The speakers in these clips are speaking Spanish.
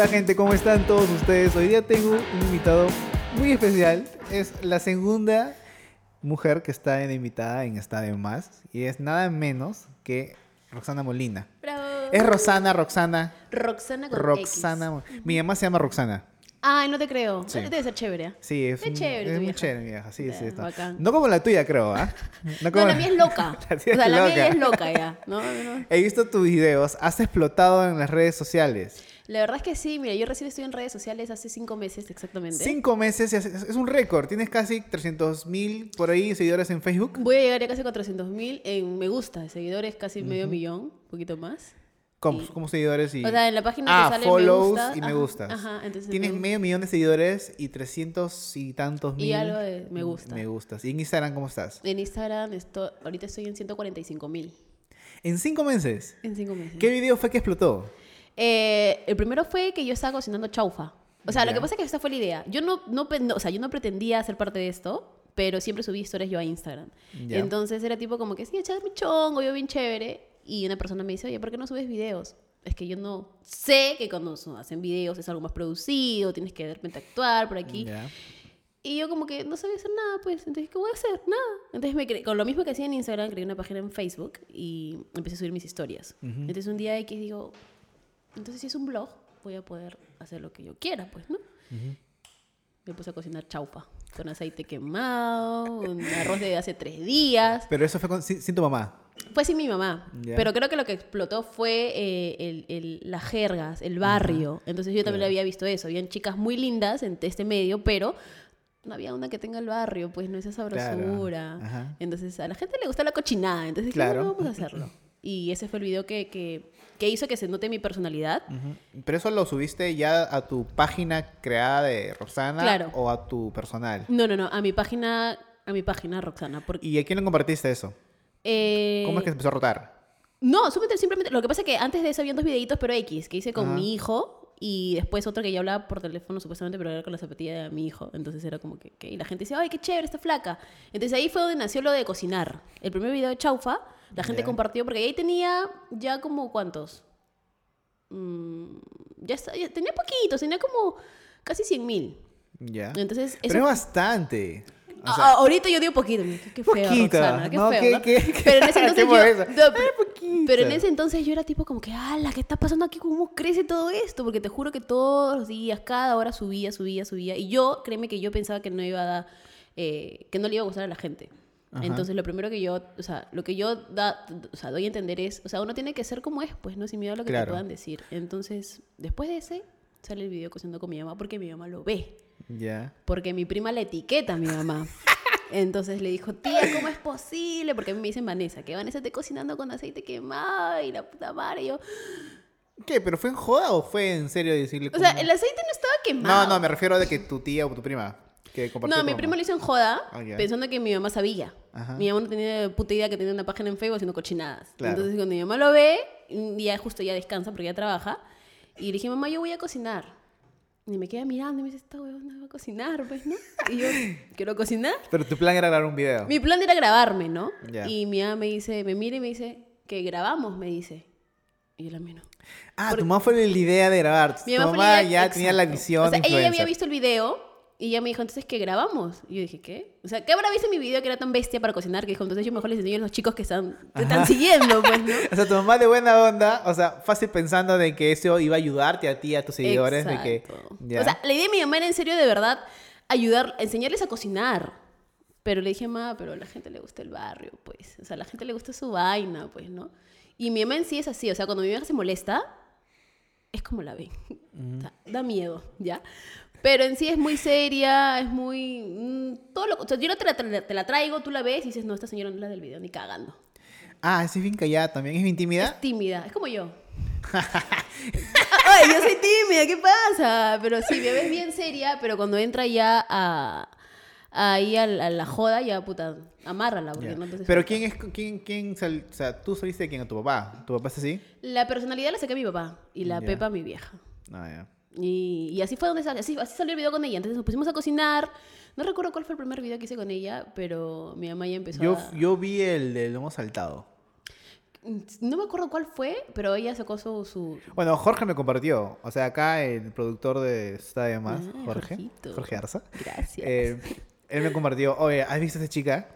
Hola gente, ¿cómo están todos ustedes? Hoy día tengo un invitado muy especial. Es la segunda mujer que está en invitada en Estadio Más y es nada menos que Roxana Molina. Bravo. Es Rosana, Roxana. Roxana con Roxana. X. Mi mamá se llama Roxana. Ay, no te creo. Sí. Debe ser chévere. Sí, es, un- chévere es muy chévere mi vieja. Sí, sí, está. bacán. No como la tuya, creo, ¿ah? No, como- la mía es loca. La o sea, es la mía es loca ya. No, no. He visto tus videos, has explotado en las redes sociales. La verdad es que sí, mira, yo recién estoy en redes sociales hace cinco meses exactamente. Cinco meses, y es, un récord. Tienes casi 300 mil por ahí seguidores en Facebook. Voy a llegar ya casi a 400 mil en me gusta, de seguidores casi medio millón, un poquito más. ¿Cómo, Y- como seguidores y... O sea, en la página ah, te sale follows me gusta. y me ajá, gustas. Ajá, entonces Tienes me- medio millón de seguidores y 300 y tantos Y mil... algo de me gusta. Me gustas. ¿Y en Instagram cómo estás? En Instagram estoy, ahorita estoy en 145 mil En cinco meses. en cinco meses. ¿Qué video fue que explotó? Eh, el primero fue que yo estaba cocinando chaufa. O sea, lo que pasa es que esa fue la idea. Yo no, no, o sea, yo no pretendía ser parte de esto, pero siempre subí historias yo a Instagram. Entonces era tipo como que, sí, echar mi chongo, yo bien chévere. Y una persona me dice, oye, ¿por qué no subes videos? Es que yo no sé que cuando hacen videos es algo más producido, tienes que de repente actuar por aquí. Y yo como que no sabía hacer nada, pues. Entonces, ¿qué voy a hacer? Nada. Entonces, me cre- con lo mismo que hacía en Instagram, creé una página en Facebook y empecé a subir mis historias. Entonces, un día X digo, entonces si es un blog, voy a poder hacer lo que yo quiera, pues, ¿no? Me puse a cocinar chaufa con aceite quemado, un arroz de hace tres días. Pero eso fue con- sin, sin tu mamá. Fue sin mi mamá. Ya. Pero creo que lo que explotó fue eh, el, el- las jergas, el barrio. Entonces yo también Claro. había visto eso. Habían chicas muy lindas en este medio, pero no había una que tenga el barrio, pues no esa Claro. sabrosura. Ajá. Entonces a la gente le gusta la cochinada. Entonces Claro. "Bueno, vamos a hacerlo. Y ese fue el video que, que, que hizo que se note mi personalidad. ¿Pero eso lo subiste ya a tu página creada de Claro. o a tu personal? No, no, no, a mi página, a mi página, Roxana. Porque, ¿Y a quién le compartiste eso? eh, ¿Cómo es que se empezó a rotar? No, simplemente, simplemente. Lo que pasa es que antes de eso habían dos videitos, pero X, que hice con mi hijo y después otro que yo hablaba por teléfono supuestamente, pero era con la zapatilla de mi hijo. Entonces era como que. que- y la gente dice, ¡ay, qué chévere, está flaca! Entonces ahí fue donde nació lo de cocinar. El primer video de Chaufa, la gente compartió, porque ahí tenía ya como cuántos. Mm, ya, está- ya tenía poquitos, tenía como casi 100 mil. Ya. Entonces, Pero es bastante. O a- sea, ahorita yo digo poquito, qué, feo, Poquito, Roxana, qué ¿no? feo, ¿Qué- ¿no? qué- qué- Pero en ese qué entonces yo, modesta? no, pero- poquito. pero en ese entonces yo era tipo como que, ala, ¿qué está pasando aquí? ¿Cómo crece todo esto? Porque te juro que todos los días, cada hora subía, subía, subía. Y yo, créeme que yo pensaba que no iba a dar, eh, que no le iba a gustar a la gente. Ajá. Entonces lo primero que yo, o sea, lo que yo da, o sea, doy a entender es, o sea, uno tiene que ser como es, pues, ¿no? Sin miedo a lo que Claro. te puedan decir. Entonces, después de ese, sale el video cocinando con mi mamá porque mi mamá lo ve. Ya. Porque mi prima le etiqueta a mi mamá. Entonces le dijo, tía, ¿cómo es posible? Porque a mí me dicen Vanessa, que Vanessa esté cocinando con aceite quemado y la puta madre. Y yo, ¿Qué? ¿Pero fue en joda o fue en serio decirle o sea, el aceite no estaba quemado. No, no, me refiero de que tu tía o tu prima que compartió No, tu mi primo lo hizo en joda, Ah, ya. pensando que mi mamá sabía. Ajá. Mi mamá no tenía puta idea que tenía una página en Facebook haciendo cochinadas. Claro. Entonces cuando mi mamá lo ve, un día justo ya descansa porque ya trabaja, y le dije, mamá, yo voy a cocinar. Y me queda mirando y me dice, esta huevona va a cocinar, pues, ¿no? Y yo, ¿quiero cocinar? Pero tu plan era grabar un video. Mi plan era grabarme, ¿no? Ya. Y mi mamá me dice, me mira y me dice, que grabamos, me dice. Y yo la miro. Ah, tu mamá fue la idea de grabar. Mi tu mamá fue mamá la- ya tenía la exacto. visión O sea, ella ya había visto el video y ella me dijo, entonces, ¿qué grabamos? Y yo dije, ¿qué? O sea, ¿qué habrá visto mi video que era tan bestia para cocinar? Que dijo, entonces yo mejor les enseño a los chicos que están, te están siguiendo, pues, ¿no? O sea, tu mamá de buena onda, o sea, fácil pensando de que eso iba a ayudarte a ti, a tus seguidores, de que... Exacto. Ya. O sea, la idea de mi mamá era en serio de verdad ayudar, enseñarles a cocinar. Pero le dije, mamá, pero a la gente le gusta el barrio, pues. O sea, a la gente le gusta su vaina, pues, ¿no? Y mi mamá en sí es así. O sea, cuando mi vieja se molesta, es como la ven. O sea, da miedo, ¿ya? Pero en sí es muy seria, es muy... mm, todo lo, o sea, yo no te la, te la- te traigo, tú la ves y dices, no, esta señora no es la del video, ni cagando. Ah, es bien callada también, es bien tímida. Es tímida, es como yo. Ay, yo soy tímida, ¿qué pasa? Pero sí, me ves bien seria, pero cuando entra ya a ahí a la, a la joda, ya puta, amárrala. Porque no, entonces- Pero ¿quién es, quién, quién, sal- o sea, tú saliste de quién, a tu papá? ¿Tu papá es así? La personalidad la saqué a mi papá y la. Pepa mi vieja. Ah, ya. Y, y así fue donde salió, así, así salió el video con ella. Entonces nos pusimos a cocinar. No recuerdo cuál fue el primer video que hice con ella, pero mi mamá ya empezó Yo, a... yo vi el del lomo saltado. No me acuerdo cuál fue, pero ella sacó su... su... Bueno, Jorge me compartió. O sea, acá el productor de Está de Más, Ah, Jorge, Jorgito. Jorge Arza, Gracias. eh, él me compartió, oye, ¿has visto a esta chica?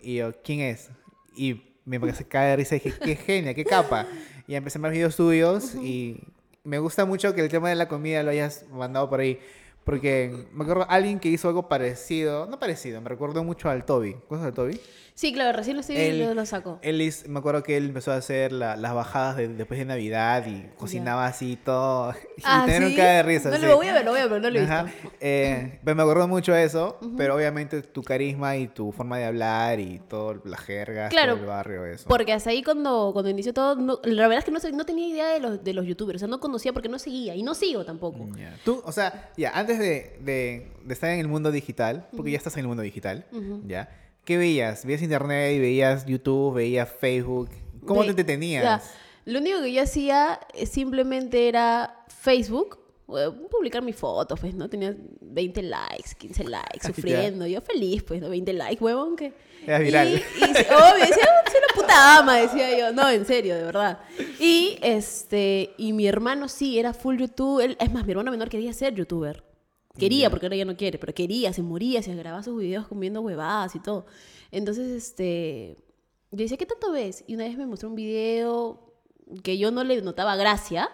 Y yo, ¿quién es? Y me cae de risa y dije, qué genia, qué capa. Y empecé a ver videos tuyos y me gusta mucho que el tema de la comida lo hayas mandado por ahí. Porque me acuerdo alguien que hizo algo parecido, no parecido, me recuerdo mucho al Toby. ¿Conoces al Toby? Sí, claro, recién lo, estoy, Él- lo, lo saco. Él hiz- me acuerdo que él empezó a hacer la- las bajadas de- después de Navidad y cocinaba así todo. Y Ah, un ¿sí? cara de risa. No sí. lo voy a ver, lo voy a ver, no lo he Ajá. visto. Eh, pero me acuerdo mucho eso, pero obviamente tu carisma y tu forma de hablar y todo, las jergas, Claro, todo el barrio, eso. Porque hasta ahí cuando, cuando inició todo, no- la verdad es que no, no tenía idea de los, de los youtubers, o sea, no conocía porque no seguía, y no sigo tampoco. Ya. Tú, o sea, ya, antes de, de- de estar en el mundo digital, porque ya estás en el mundo digital, ¿ya? ¿Qué veías? ¿Veías internet veías YouTube, veías Facebook? ¿Cómo De- te entretenías? ya, lo único que yo hacía eh, simplemente era Facebook, eh, publicar mis fotos, pues, ¿no? Tenía 20 likes, 15 likes, sufriendo. Yo feliz, pues, ¿no? 20 likes, huevón, que... Eras viral. Y, y obvio, decía, "Oh, soy una puta ama, decía yo. No, en serio, de verdad. Y, este, y mi hermano sí, era full YouTube. Él- es más, mi hermano menor quería ser youtuber. Quería, porque ahora ya no quiere, pero quería, se moría, se grababa sus videos comiendo huevadas y todo. Entonces, este, yo decía, ¿qué tanto ves? Y una vez me mostró un video que yo no le notaba gracia.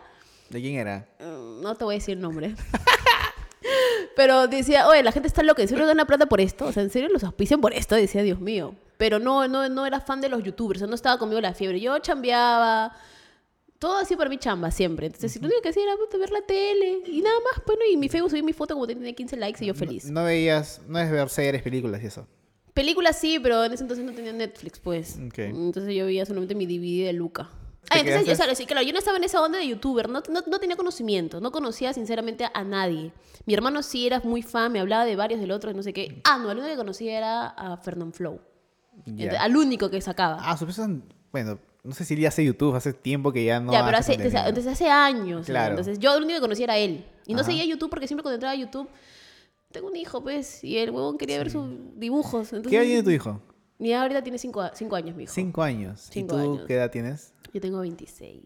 ¿De quién era? Mm, No te voy a decir el nombre. Pero decía, oye, la gente está loca, ¿en serio gana plata por esto? O sea, ¿en serio los auspician por esto? Decía, Dios mío. Pero no, no, no era fan de los youtubers, o sea, no estaba conmigo la fiebre. Yo chambeaba, todo así para mí chamba siempre. Entonces, lo único que hacía era puta, ver la tele y nada más. Bueno, y mi Facebook subí mi foto como tenía 15 likes y yo feliz. No veías, no es ver series, películas y eso. Películas sí, pero en ese entonces no tenía Netflix, pues. Entonces yo veía solamente mi DVD de Luca. ¿Te Ah, entonces, quedaste- o sea, sí, claro, yo no estaba en esa onda de youtuber, no, no, no tenía conocimiento, no conocía sinceramente a nadie. Mi hermano sí era muy fan, me hablaba de varios del otro, no sé qué. Ah, no, el único que conocía era a Fernand Flow. Al único que sacaba. Ah, su son- bueno, no sé si ya hace YouTube, hace tiempo que ya no ya, pero hace, desde- desde hace años. ¿no? Claro. Entonces, yo el único que conocía era él. Y no Ajá. seguía YouTube porque siempre cuando entraba a YouTube, tengo un hijo, pues, y el huevón quería ver sus dibujos. Entonces, ¿Qué edad tiene tu hijo? Y ahorita tiene cinco, a- cinco años, mi hijo. Cinco años. Cinco ¿Y tú años. qué edad tienes? Yo tengo 26.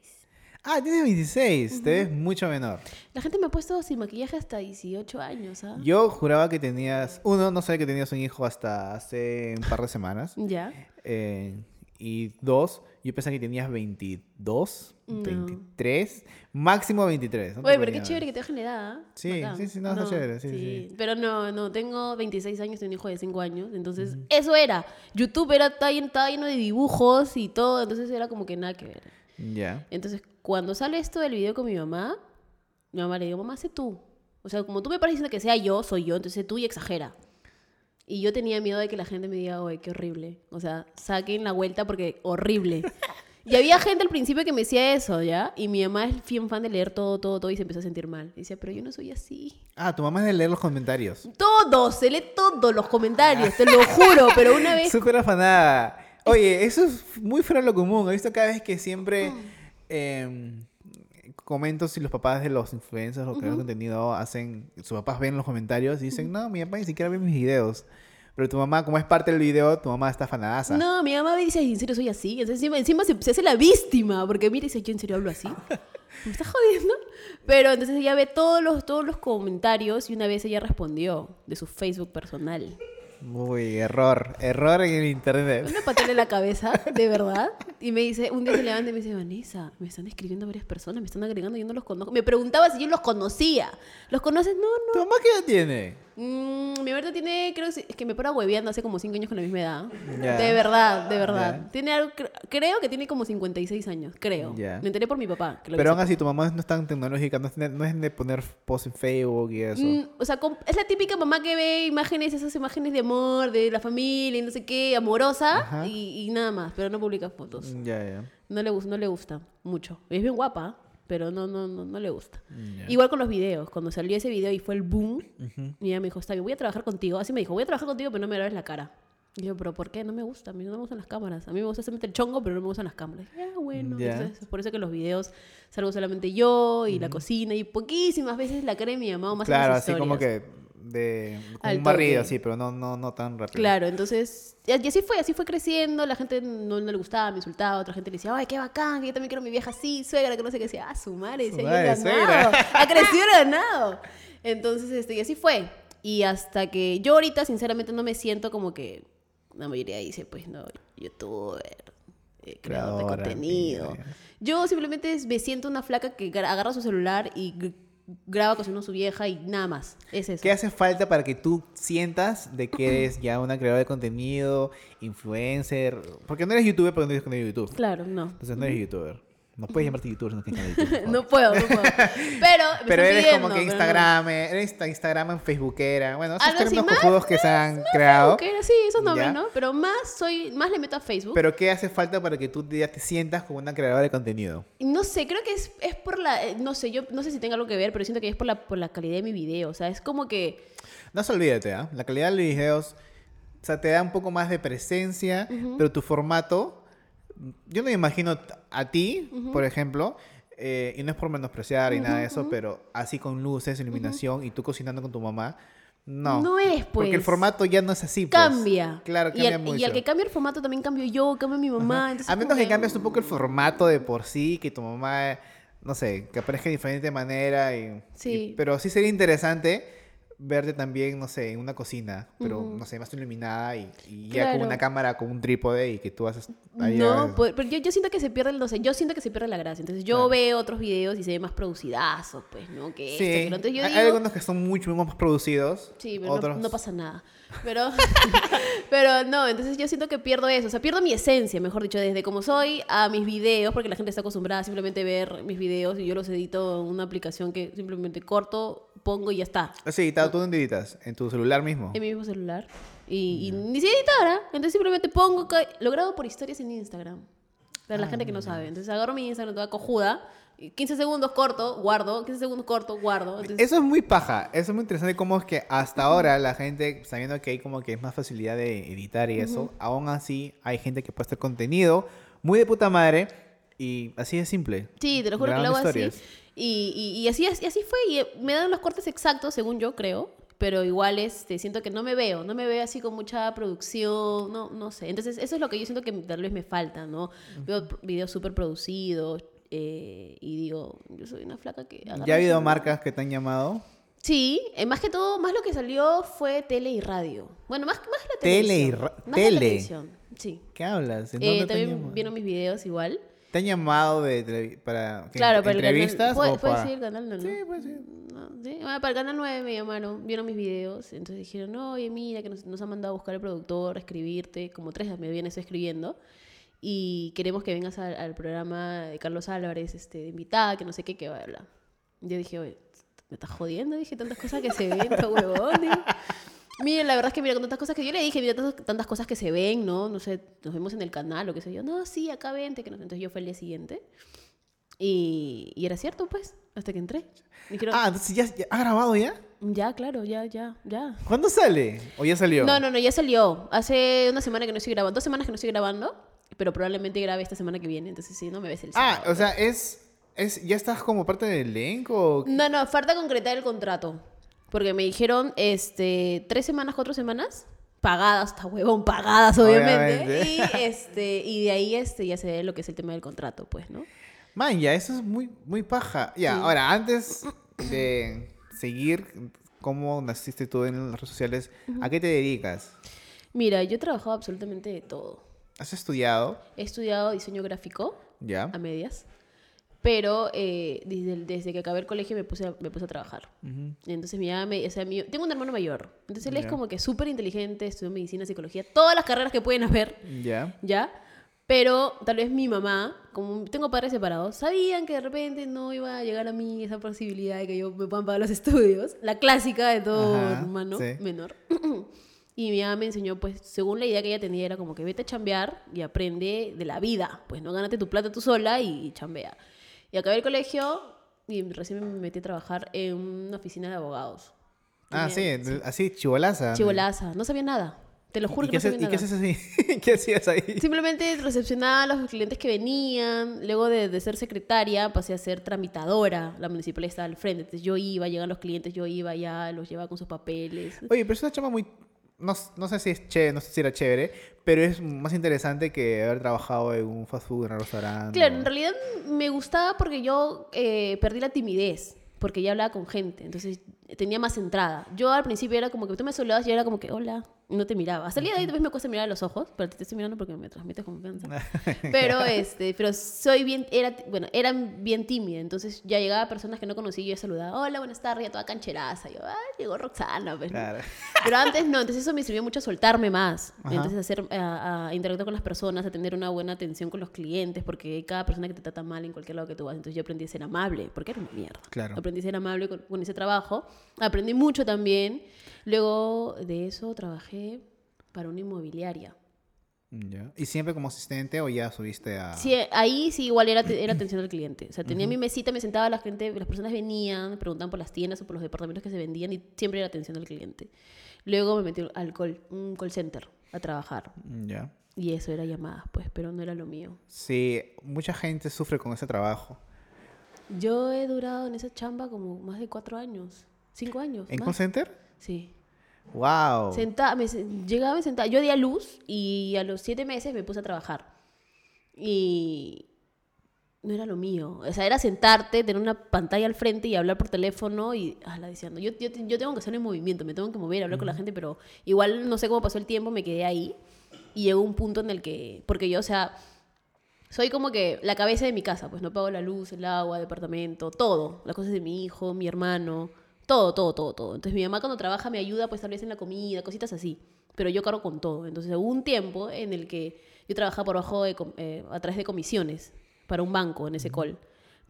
Ah, tienes 26, te ves mucho menor. La gente me ha puesto sin maquillaje hasta 18 años, ¿ah? Yo juraba que tenías, uno, no sabía que tenías un hijo hasta hace un par de semanas. Ya. Eh, y dos, yo pensaba que tenías 22, No. 23, máximo 23. no Oye, pero qué chévere que te dejen la edad. ¿ah? Sí, sí, sí, no, está chévere, sí, sí. Pero no, no, tengo 26 años y un hijo de 5 años. Entonces, eso era. YouTube era, estaba lleno, de dibujos y todo. Entonces, era como que nada que ver. Ya. Entonces, cuando sale esto del video con mi mamá, mi mamá le digo, mamá, sé tú. O sea, como tú me diciendo que sea yo, soy yo, entonces sé tú y exagera. Y yo tenía miedo de que la gente me diga, oye, qué horrible. O sea, saquen la vuelta porque horrible. Y había gente al principio que me decía eso, ¿ya? Y mi mamá es bien fan de leer todo, todo, todo y se empezó a sentir mal. Y decía, pero yo no soy así. Ah, tu mamá es de leer los comentarios. Todo, se lee todos los comentarios, te lo juro. Pero una vez Súper afanada. Oye, eso es muy fuera de lo común. He visto cada vez que siempre eh, comento si los papás de los influencers o creadores de contenido hacen, sus papás ven los comentarios y dicen, no, mi papá ni siquiera ve mis videos. Pero tu mamá, como es parte del video, tu mamá está afanadaza. No, mi mamá me dice, ¿en serio soy así? Entonces encima, encima se, se hace la víctima, porque mira, dice, ¿yo en serio hablo así? ¿Me estás jodiendo? Pero entonces ella ve todos los, todos los comentarios y una vez ella respondió de su Facebook personal. Uy, error. Error en el internet. Una patada en la cabeza, de verdad. Y me dice, un día se levanta y me dice, Vanessa, me están escribiendo varias personas, me están agregando, yo no los conozco. Me preguntaba si yo los conocía. ¿Los conoces? No, no. ¿Tu mamá qué edad tiene? Mm, mi verdad tiene, creo que es que me para hueveando hace como 5 años con la misma edad. De verdad, de verdad. Tiene algo, creo que tiene como 56 años, creo. Ya. Me enteré por mi papá. que lo Pero aún así, tu mamá no es tan tecnológica, no es de, no es de poner post en Facebook y eso. Mm, o sea, es la típica mamá que ve imágenes, esas imágenes de amor, de la familia y no sé qué, amorosa, y, y nada más, pero no publica fotos. Ya, ya. No le, no le gusta mucho. Es bien guapa, pero no, no, no, no le gusta. Ya. Igual con los videos. Cuando salió ese video y fue el boom, y ella me dijo, está bien, voy a trabajar contigo. Así me dijo, voy a trabajar contigo, pero no me grabes la cara. Y yo, pero ¿por qué? No me gusta. A mí no me gustan las cámaras. A mí me gusta solamente el chongo, pero no me gustan las cámaras. Ya, bueno. Ya. Entonces, es por eso que los videos salgo solamente yo y la cocina y poquísimas veces la cara de mi mamá o más Claro, así como que de un barrido así, pero no, no, no tan rápido. Claro, entonces, y así fue, así fue creciendo, la gente no, no le gustaba, me insultaba, otra gente le decía, ay, qué bacán, que yo también quiero mi vieja así, suegra, que no sé qué decía, ah, su madre, Su he suegra. ganado, ha crecido ganado. Entonces, este, y así fue. Y hasta que yo ahorita, sinceramente, no me siento como que la mayoría dice, pues, no, youtuber, eh, creador de contenido. Yo simplemente me siento una flaca que agarra su celular y graba cocinando su vieja y nada más. Es eso. ¿Qué hace falta para que tú sientas de que eres ya una creadora de contenido, influencer? Porque no eres youtuber porque no eres contenido de YouTube. Claro, no. Entonces no eres youtuber. No puedes llamarte youtuber si no tienes canal de YouTube. No puedo, no puedo. Pero, me Pero eres pidiendo, como que pero no. Instagram, eres insta- Instagram en Facebookera. Bueno, esos términos más- cojudos que se han creado. Ok, sí, esos nombres, Ya. ¿no? Pero más soy, más le meto a Facebook. Pero ¿qué hace falta para que tú ya te sientas como una creadora de contenido? no sé, creo que es, es por la, eh, no sé, yo no sé si tenga algo que ver, pero siento que es por la, por la calidad de mi video. O sea, es como que, No se olvídate, ¿ah? La calidad de los videos, o sea, te da un poco más de presencia, pero tu formato, yo no me imagino a ti, por ejemplo, eh, y no es por menospreciar y nada de eso, pero así con luces, iluminación y tú cocinando con tu mamá, no. No es, Porque el pues. formato ya no es así, pues. cambia. Claro, y cambia al, mucho. Y al que cambia el formato también cambio yo, cambia mi mamá. entonces A menos que cambies un poco el mm, formato de por sí, que tu mamá, no sé, que aparezca de diferente manera. Y, Sí. y- pero sí sería interesante verte también, no sé, en una cocina, pero no sé, más iluminada y, y ya con Claro. una cámara, con un trípode y que tú haces ahí No, hagas- pues, pero yo, yo siento que se pierde, el- no sé, yo siento que se pierde la gracia. Entonces yo Claro. veo otros videos y se ve más producidazo, pues, ¿no? Que esto, Sí, que lo otro. Entonces yo hay, digo, hay algunos que son mucho más producidos. Sí, pero no- otros... no, pasa nada. Pero, pero no, entonces yo siento que pierdo eso. O sea, pierdo mi esencia, mejor dicho, desde como soy a mis videos, porque la gente está acostumbrada a simplemente ver mis videos y yo los edito en una aplicación que simplemente corto, pongo y ya está. Ah, Sí, ¿tú dónde editas? ¿En tu celular mismo? En mi mismo celular. Y, y ni si editora. Entonces simplemente pongo, lo grabo por historias en Instagram. Para la gente que no sabe. Entonces agarro mi Instagram toda cojuda. y 15 segundos corto, guardo. 15 segundos corto, guardo. Entonces, Eso es muy paja, eso es muy interesante cómo es que hasta ahora la gente, sabiendo que hay como que es más facilidad de editar y eso, aún así hay gente que puede hacer contenido muy de puta madre y así de simple. Sí, te lo juro que lo hago así. Y, y, y así, así fue. Y eh, me dan los cortes exactos, según yo creo. Pero igual este, siento que no me veo. No me veo así con mucha producción. No, no sé. Entonces, eso es lo que yo siento que tal vez me falta, ¿no? Veo videos súper producidos. eh, y digo, yo soy una flaca que... ¿Ya ha habido marcas que te han llamado? Sí, eh, más que todo, más lo que salió fue tele y radio. Bueno, más, más la Tele y televisión. ra- Más la tele. televisión, sí. ¿Qué hablas? ¿En Eh, te también vieron mis videos igual. ¿Te han llamado de, para Claro, para el canal- entrevistas ¿Puede, o puede para...? decir el canal? No, no. Sí, puede ser. No, sí. Bueno, para el canal 9 me llamaron, vieron mis videos, entonces dijeron, no, oye, mira, que nos, nos han mandado a buscar el productor, a escribirte, como tres me vienes escribiendo, y queremos que vengas al, al programa de Carlos Álvarez, este, de invitada, que no sé qué, que va a hablar. Yo dije, oye, me estás jodiendo, dije, tantas cosas que se ven, huevón. Miren, la verdad es que mira, con tantas cosas que yo le dije, mira, tantas, tantas cosas que se ven, ¿no? No sé, nos vemos en el canal o qué sé yo. No, sí, acá vente. Que no. Entonces yo fui el día siguiente. Y, y era cierto, pues, hasta que entré. Dijeron, Ah, entonces ya, ya- ¿ha grabado ya? ya, claro, ya, ya, ya. ¿Cuándo sale? ¿O ya salió? No, no, no, ya salió. Hace una semana que no estoy grabando, dos semanas que no estoy grabando, pero probablemente grabe esta semana que viene. Entonces sí, no me ves el Ah, sábado. o sea, es, es... ¿Ya estás como parte del elenco? No, no, falta concretar el contrato. Porque me dijeron, este, tres semanas, cuatro semanas, pagadas, está huevón, pagadas, obviamente. Obviamente. Y, este, y de ahí, este, ya se ve lo que es el tema del contrato, pues, ¿no? Man, ya, eso es muy, muy paja. Ya, Sí. ahora, antes de seguir cómo naciste tú en las redes sociales, ¿a qué te dedicas? Mira, yo he trabajado absolutamente de todo. ¿Has estudiado? He estudiado diseño gráfico Ya. a medias, pero eh, desde, desde que acabé el colegio me puse a, me puse a trabajar. Ujú. Entonces mi mamá me- o sea, mi- tengo un hermano mayor, entonces él es Ya. como que súper inteligente, estudió medicina, psicología, todas las carreras que pueden haber, Ya. ¿ya? Pero tal vez mi mamá, como tengo padres separados, sabían que de repente no iba a llegar a mí esa posibilidad de que yo me puedan pagar los estudios, la clásica de todo Ajá, hermano sí. menor. Y mi mamá me enseñó, pues, según la idea que ella tenía, era como que vete a chambear y aprende de la vida. Pues no gánate tu plata tú sola y, chambea. Y acabé el colegio y recién me metí a trabajar en una oficina de abogados. Ah, sí, así, chivolaza. Chivolaza. No sabía nada. Te lo juro ¿Y que no sabía ¿Y qué nada. haces así? ¿Qué hacías ahí? Simplemente recepcionaba a los clientes que venían. Luego de, de ser secretaria, pasé a ser tramitadora. La municipalidad estaba al frente. Entonces yo iba, llegan los clientes, yo iba allá, los llevaba con sus papeles. Oye, pero es una chamba muy... No, no sé si es chévere, no sé si era chévere, pero es más interesante que haber trabajado en un fast food, en un restaurante. Claro, en realidad me gustaba porque yo eh, perdí la timidez, porque ya hablaba con gente, entonces tenía más entrada. Yo al principio era como que tú me saludabas y yo era como que, hola, no te miraba. Hasta el día de hoy tal vez me cuesta mirar a los ojos, pero te estoy mirando porque me transmites confianza. Pero, este, pero soy bien, era, bueno, era bien tímida, entonces ya llegaba personas que no conocía y yo saludaba, hola, buenas tardes, ya toda cancheraza. Yo, ah, llegó Roxana, pues. Pero antes no, entonces eso me sirvió mucho a soltarme más. Ajá. Entonces hacer, a, a interactuar con las personas, a tener una buena atención con los clientes, porque hay cada persona que te trata mal en cualquier lado que tú vas. Entonces yo aprendí a ser amable, porque era una mierda. Claro. Aprendí a ser amable con, con ese trabajo. Aprendí mucho también. Luego de eso trabajé para una inmobiliaria. Ya. ¿Y siempre como asistente o ya subiste a...? Sí, ahí sí igual era, era atención al cliente. O sea, tenía mi mesita, me sentaba, la gente, las personas venían, me preguntaban por las tiendas o por los departamentos que se vendían y siempre era atención al cliente. Luego me metí al call, un call center a trabajar. Ya. Y eso era llamadas, pues, pero no era lo mío. Sí, mucha gente sufre con ese trabajo. Yo he durado en esa chamba como más de cuatro años. Cinco años. ¿En más. call center? Sí. ¡Wow! Senta- me llegaba, me sentaba. Yo di a luz y a los siete meses me puse a trabajar. Y no era lo mío. O sea, era sentarte, tener una pantalla al frente y hablar por teléfono y la diciendo. Yo, yo, yo tengo que estar en movimiento, me tengo que mover, hablar con la gente, pero igual no sé cómo pasó el tiempo, me quedé ahí. Y llegó un punto en el que, porque yo, o sea, soy como que la cabeza de mi casa, pues no pago la luz, el agua, el departamento, todo. Las cosas de mi hijo, mi hermano, todo, todo, todo, todo. Entonces mi mamá cuando trabaja me ayuda pues tal vez en la comida, cositas así. Pero yo cargo con todo. Entonces hubo un tiempo en el que yo trabajaba por bajo de, eh, a través de comisiones para un banco en ese call.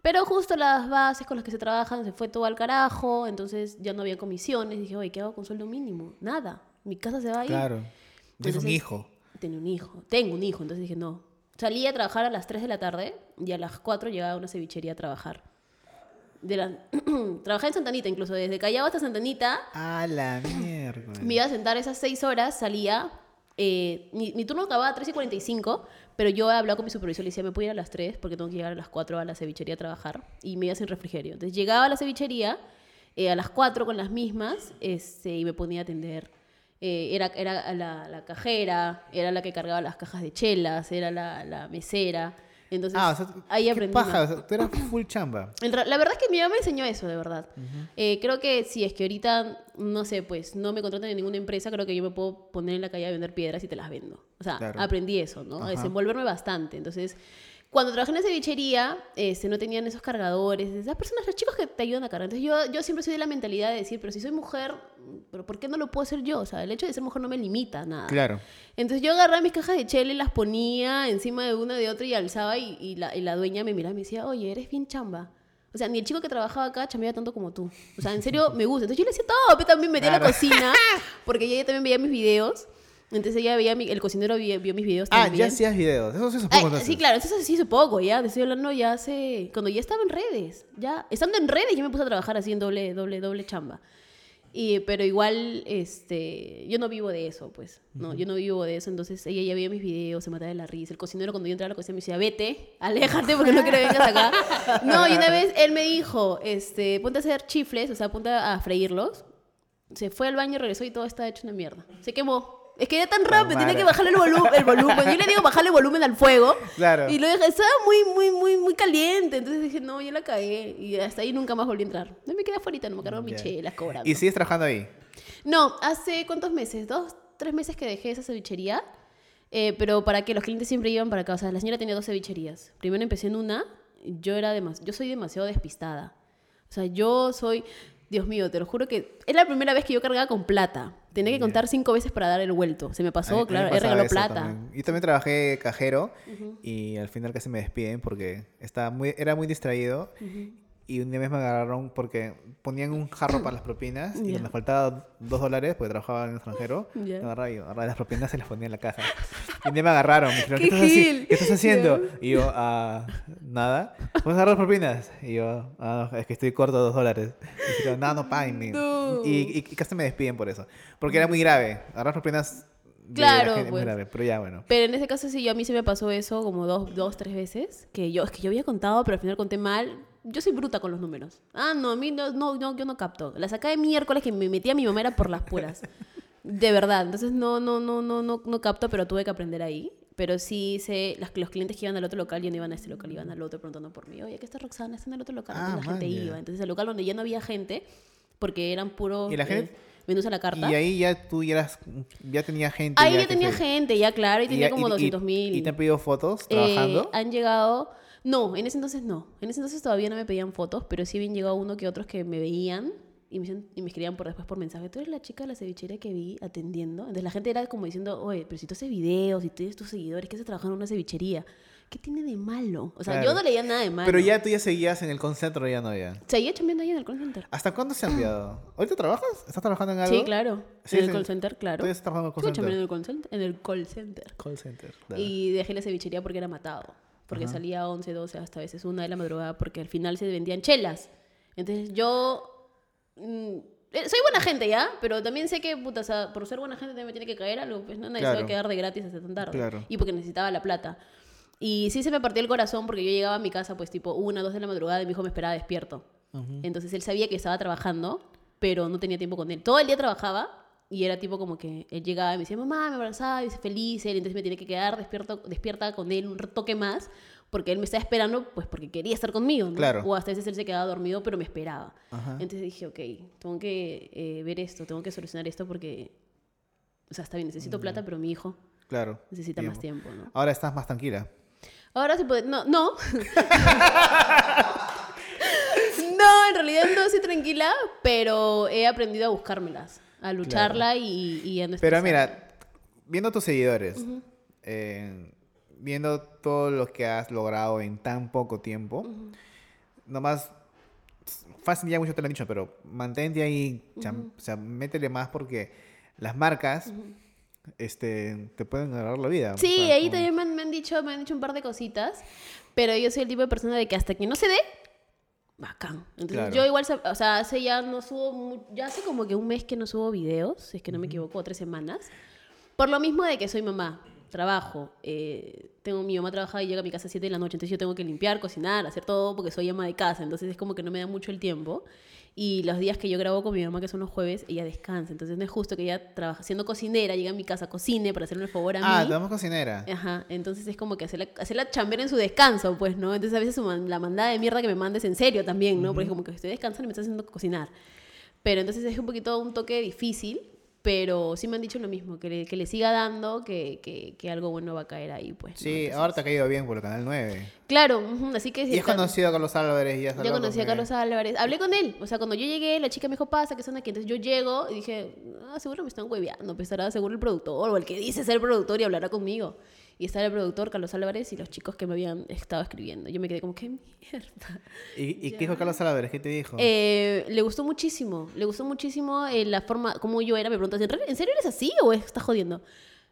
Pero justo las bases con las que se trabajan se fue todo al carajo, entonces ya no había comisiones. Dije, oye, ¿qué hago con sueldo mínimo? Nada. Mi casa se va a ir. Claro. Tienes un hijo. Tenía un hijo. Tengo un hijo. Entonces dije, no. Salí a trabajar a las 3 de la tarde y a las 4 llegaba a una cevichería a trabajar. De la... Trabajé en Santanita incluso, desde Callao hasta Santanita. ¡A la mierda! Me iba a sentar esas 6 horas, salía. eh, mi, mi turno acababa a 3 y 45, pero yo he hablado con mi supervisor y le decía, me puedo ir a las 3 porque tengo que llegar a las 4 a la cevichería a trabajar. Y me iba sin refrigerio. Entonces llegaba a la cevichería eh, a las 4 con las mismas este, y me ponía a atender. Eh, era era la, la cajera, era la que cargaba las cajas de chelas, era la, la mesera. Entonces, Ah, o sea, ahí qué aprendí. paja, más. o sea, tú eras full chamba. La verdad es que mi mamá me enseñó eso, de verdad. Eh, creo que si es que ahorita, no sé, pues no me contratan en ninguna empresa, creo que yo me puedo poner en la calle a vender piedras y te las vendo. O sea, Claro. aprendí eso, ¿no? A desenvolverme bastante. Entonces, cuando trabajé en esa cevichería, este, no tenían esos cargadores, esas personas, los chicos que te ayudan a cargar. Entonces, yo, yo siempre soy de la mentalidad de decir, pero si soy mujer, ¿pero ¿por qué no lo puedo hacer yo? O sea, el hecho de ser mujer no me limita a nada. Claro. Entonces yo agarraba mis cajas de chela y las ponía encima de una de otra y alzaba y, y la, y la dueña me miraba y me decía, oye, eres bien chamba. O sea, ni el chico que trabajaba acá chambeaba tanto como tú. O sea, en serio me gusta. Entonces yo le decía todo, pero también metía a la Claro. cocina, porque ella también veía mis videos. Entonces ella veía, mi- el cocinero vio, vio mis videos Ah, también. ya hacías videos. Eso se Ay, supongo entonces. sí, claro, eso sí hace poco, ya, te estoy hablando ya hace, cuando ya estaba en redes, ya, estando en redes yo me puse a trabajar así en doble, doble, doble chamba. Y, pero igual, este, yo no vivo de eso, pues, no, yo no vivo de eso, entonces ella ya veía mis videos, se mataba de la risa, el cocinero cuando yo entraba a la cocina me decía, vete, aléjate porque no quiero que vengas acá. No, y una vez él me dijo, este, ponte a hacer chifles, o sea, ponte a freírlos, se fue al baño, regresó y todo está hecho una mierda, se quemó. Es que era tan rápido, tenía que bajarle el, volu- el volumen. Yo le digo bajarle el volumen al fuego. Claro. Y lo dejé, estaba muy, muy, muy, muy caliente. Entonces dije, no, yo la cagué. Y hasta ahí nunca más volví a entrar. No me quedé afuera, no me cargaron mis Ya. chelas cobrando. ¿Y sigues trabajando ahí? No, hace cuántos meses, dos, tres meses que dejé esa cevichería. Eh, pero para que los clientes siempre iban para acá. O sea, la señora tenía dos cevicherías. Primero empecé en una. Yo era demas yo soy demasiado despistada. O sea, yo soy, Dios mío, te lo juro que es la primera vez que yo cargaba con plata. Tenía que contar cinco veces para dar el vuelto. Se me pasó, mí- a mí claro, él regaló plata. también. Yo también trabajé cajero y al final casi me despiden porque estaba muy, era muy distraído. Y un día me agarraron porque ponían un jarro para las propinas y Ya. me faltaba dos dólares porque trabajaba en el extranjero. Ya. Me agarraba y agarraba las propinas y las ponía en la caja. Y un día me agarraron. Me dijeron, ¿qué, ¡Qué estás! ¿qué estás haciendo? Y yo, ah, nada. ¿Puedes agarrar las propinas? Y yo, ah, es que estoy corto de dos dólares. Y dijeron, no, no. No. Y, y, y casi me despiden por eso. Porque era muy grave. Agarrar propinas de Claro, gente, muy pues. grave, pero ya bueno. Pero en ese caso sí, yo a mí se me pasó eso como dos, dos, tres veces. Que yo, es que yo había contado, pero al final conté mal. Yo soy bruta con los números. Ah, no, a mí no, no, no, yo no capto. La sacada de miércoles que me metía mi mamá era por las puras. De verdad. Entonces no, no, no, no, no, no capto, pero tuve que aprender ahí. Pero sí sé, las, los clientes que iban al otro local ya no iban a este local, iban al otro preguntando por mí. Oye, ¿qué está Roxana? Está en el otro local. Ah, Entonces la gente man, ya. iba. Entonces el local donde ya no había gente, porque eran puros ¿Y la gente? eh, menús a la carta. Y ahí ya tú ya, eras, ya tenía gente. Ahí ya tenía gente, ya claro, y tenía ya- como y- 200 mil. ¿Y te han pedido fotos Eh, trabajando? han llegado. No, en ese entonces no. En ese entonces todavía no me pedían fotos, pero sí habían llegado uno que otros que me veían y me, decían- y me escribían por después por mensaje. Tú eres la chica de la cevichería que vi atendiendo. Entonces la gente era como diciendo, oye, pero si tú haces videos y tú tienes tus seguidores, ¿qué haces trabajando en una cevichería? ¿Qué tiene de malo? O sea, Claro. yo no leía nada de malo. Pero ya tú ya seguías en el concentro, ya no ya. Seguía chambeando ahí en el call center. ¿Hasta cuándo se ha enviado? ¿Ahorita trabajas? ¿Estás trabajando en algo? Sí, claro. Sí, en el call center, claro. Tú ya estás trabajando en el call center. en el call center. En el call center. Call center. dale. Y dejé la cevichería porque era matado. Porque salía a 11, 12, hasta a veces una de la madrugada, porque al final se vendían chelas. Entonces yo. mm, eh, soy buena gente ya, pero también sé que, puta, o sea, por ser buena gente también me tiene que caer algo. Pues no, nadie se va Claro. a quedar de gratis hasta tan tarde. Claro. Y porque necesitaba la plata. Y sí se me partió el corazón porque yo llegaba a mi casa, pues tipo una, dos de la madrugada y mi hijo me esperaba despierto. Entonces él sabía que estaba trabajando, pero no tenía tiempo con él. Todo el día trabajaba y era tipo como que él llegaba y me decía, mamá, me abrazaba, y dice feliz, él, entonces me tiene que quedar despierto, despierta con él un toque más, porque él me estaba esperando, pues porque quería estar conmigo, ¿no? Claro. O hasta veces él se quedaba dormido, pero me esperaba. Ajá. Entonces dije, ok, tengo que eh, ver esto, tengo que solucionar esto porque, o sea, está bien, necesito plata, pero mi hijo Claro. necesita más tiempo, ¿no? Ahora estás más tranquila. Ahora sí puede. No, no. no, en realidad no estoy tranquila, pero he aprendido a buscármelas, a lucharla y, y a no Pero mira, viendo tus seguidores, eh, viendo todo lo que has logrado en tan poco tiempo, nomás, fácil ya mucho te lo han dicho, pero mantente ahí, o sea, métele más porque las marcas este, te pueden agarrar la vida. o Sí, sea, ahí como- también me han, me han dicho, me han dicho un par de cositas, pero yo soy el tipo de persona de que hasta que no se dé, bacán. Entonces Claro. yo igual, o sea, hace ya no subo, ya hace como que un mes que no subo videos, si es que no me equivoco, o tres semanas, por lo mismo de que soy mamá, trabajo, eh, tengo mi mamá trabaja y llega a mi casa a 7 de la noche, entonces yo tengo que limpiar, cocinar, hacer todo porque soy ama de casa, entonces es como que no me da mucho el tiempo. Y los días que yo grabo con mi mamá, que son los jueves, ella descansa. Entonces no es justo que ella trabaja siendo cocinera, llega a mi casa, cocine para hacerme el favor a mí. Ah, te damos cocinera. Ajá, entonces es como que hacerla, hacerla chambear en su descanso, pues, ¿no? Entonces a veces la mandada de mierda que me mandes en serio también, ¿no? Porque como que estoy descansando y me estás haciendo cocinar. Pero entonces es un poquito un toque difícil, pero sí me han dicho lo mismo, que le, que le siga dando, que, que, que algo bueno va a caer ahí, pues. ¿no? Sí, Entonces- ahora te ha caído bien por el Canal 9. Claro, así que... Y has conocido a Carlos Álvarez Ya hablado conocí a. Carlos Álvarez. Hablé con él. O sea, cuando yo llegué, la chica me dijo, pasa, que son aquí. Entonces yo llego y dije, ah, seguro me están hueveando. Pues estará seguro el productor o el que dice ser productor y hablará conmigo. Y estaba el productor, Carlos Álvarez, y los chicos que me habían estado escribiendo. Yo me quedé como, qué mierda. ¿Y, y qué dijo Carlos Álvarez? ¿Qué te dijo? Eh, le gustó muchísimo. Le gustó muchísimo eh, la forma como yo era. Me preguntas, ¿en realidad- ¿en serio eres así o estás jodiendo?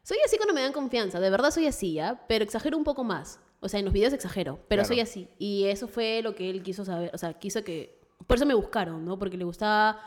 Soy así cuando me dan confianza. De verdad soy así, ¿ya? Pero exagero un poco más. O sea, en los videos exagero. Pero Claro. soy así. Y eso fue lo que él quiso saber. O sea, quiso que... Por eso me buscaron, ¿no? Porque le gustaba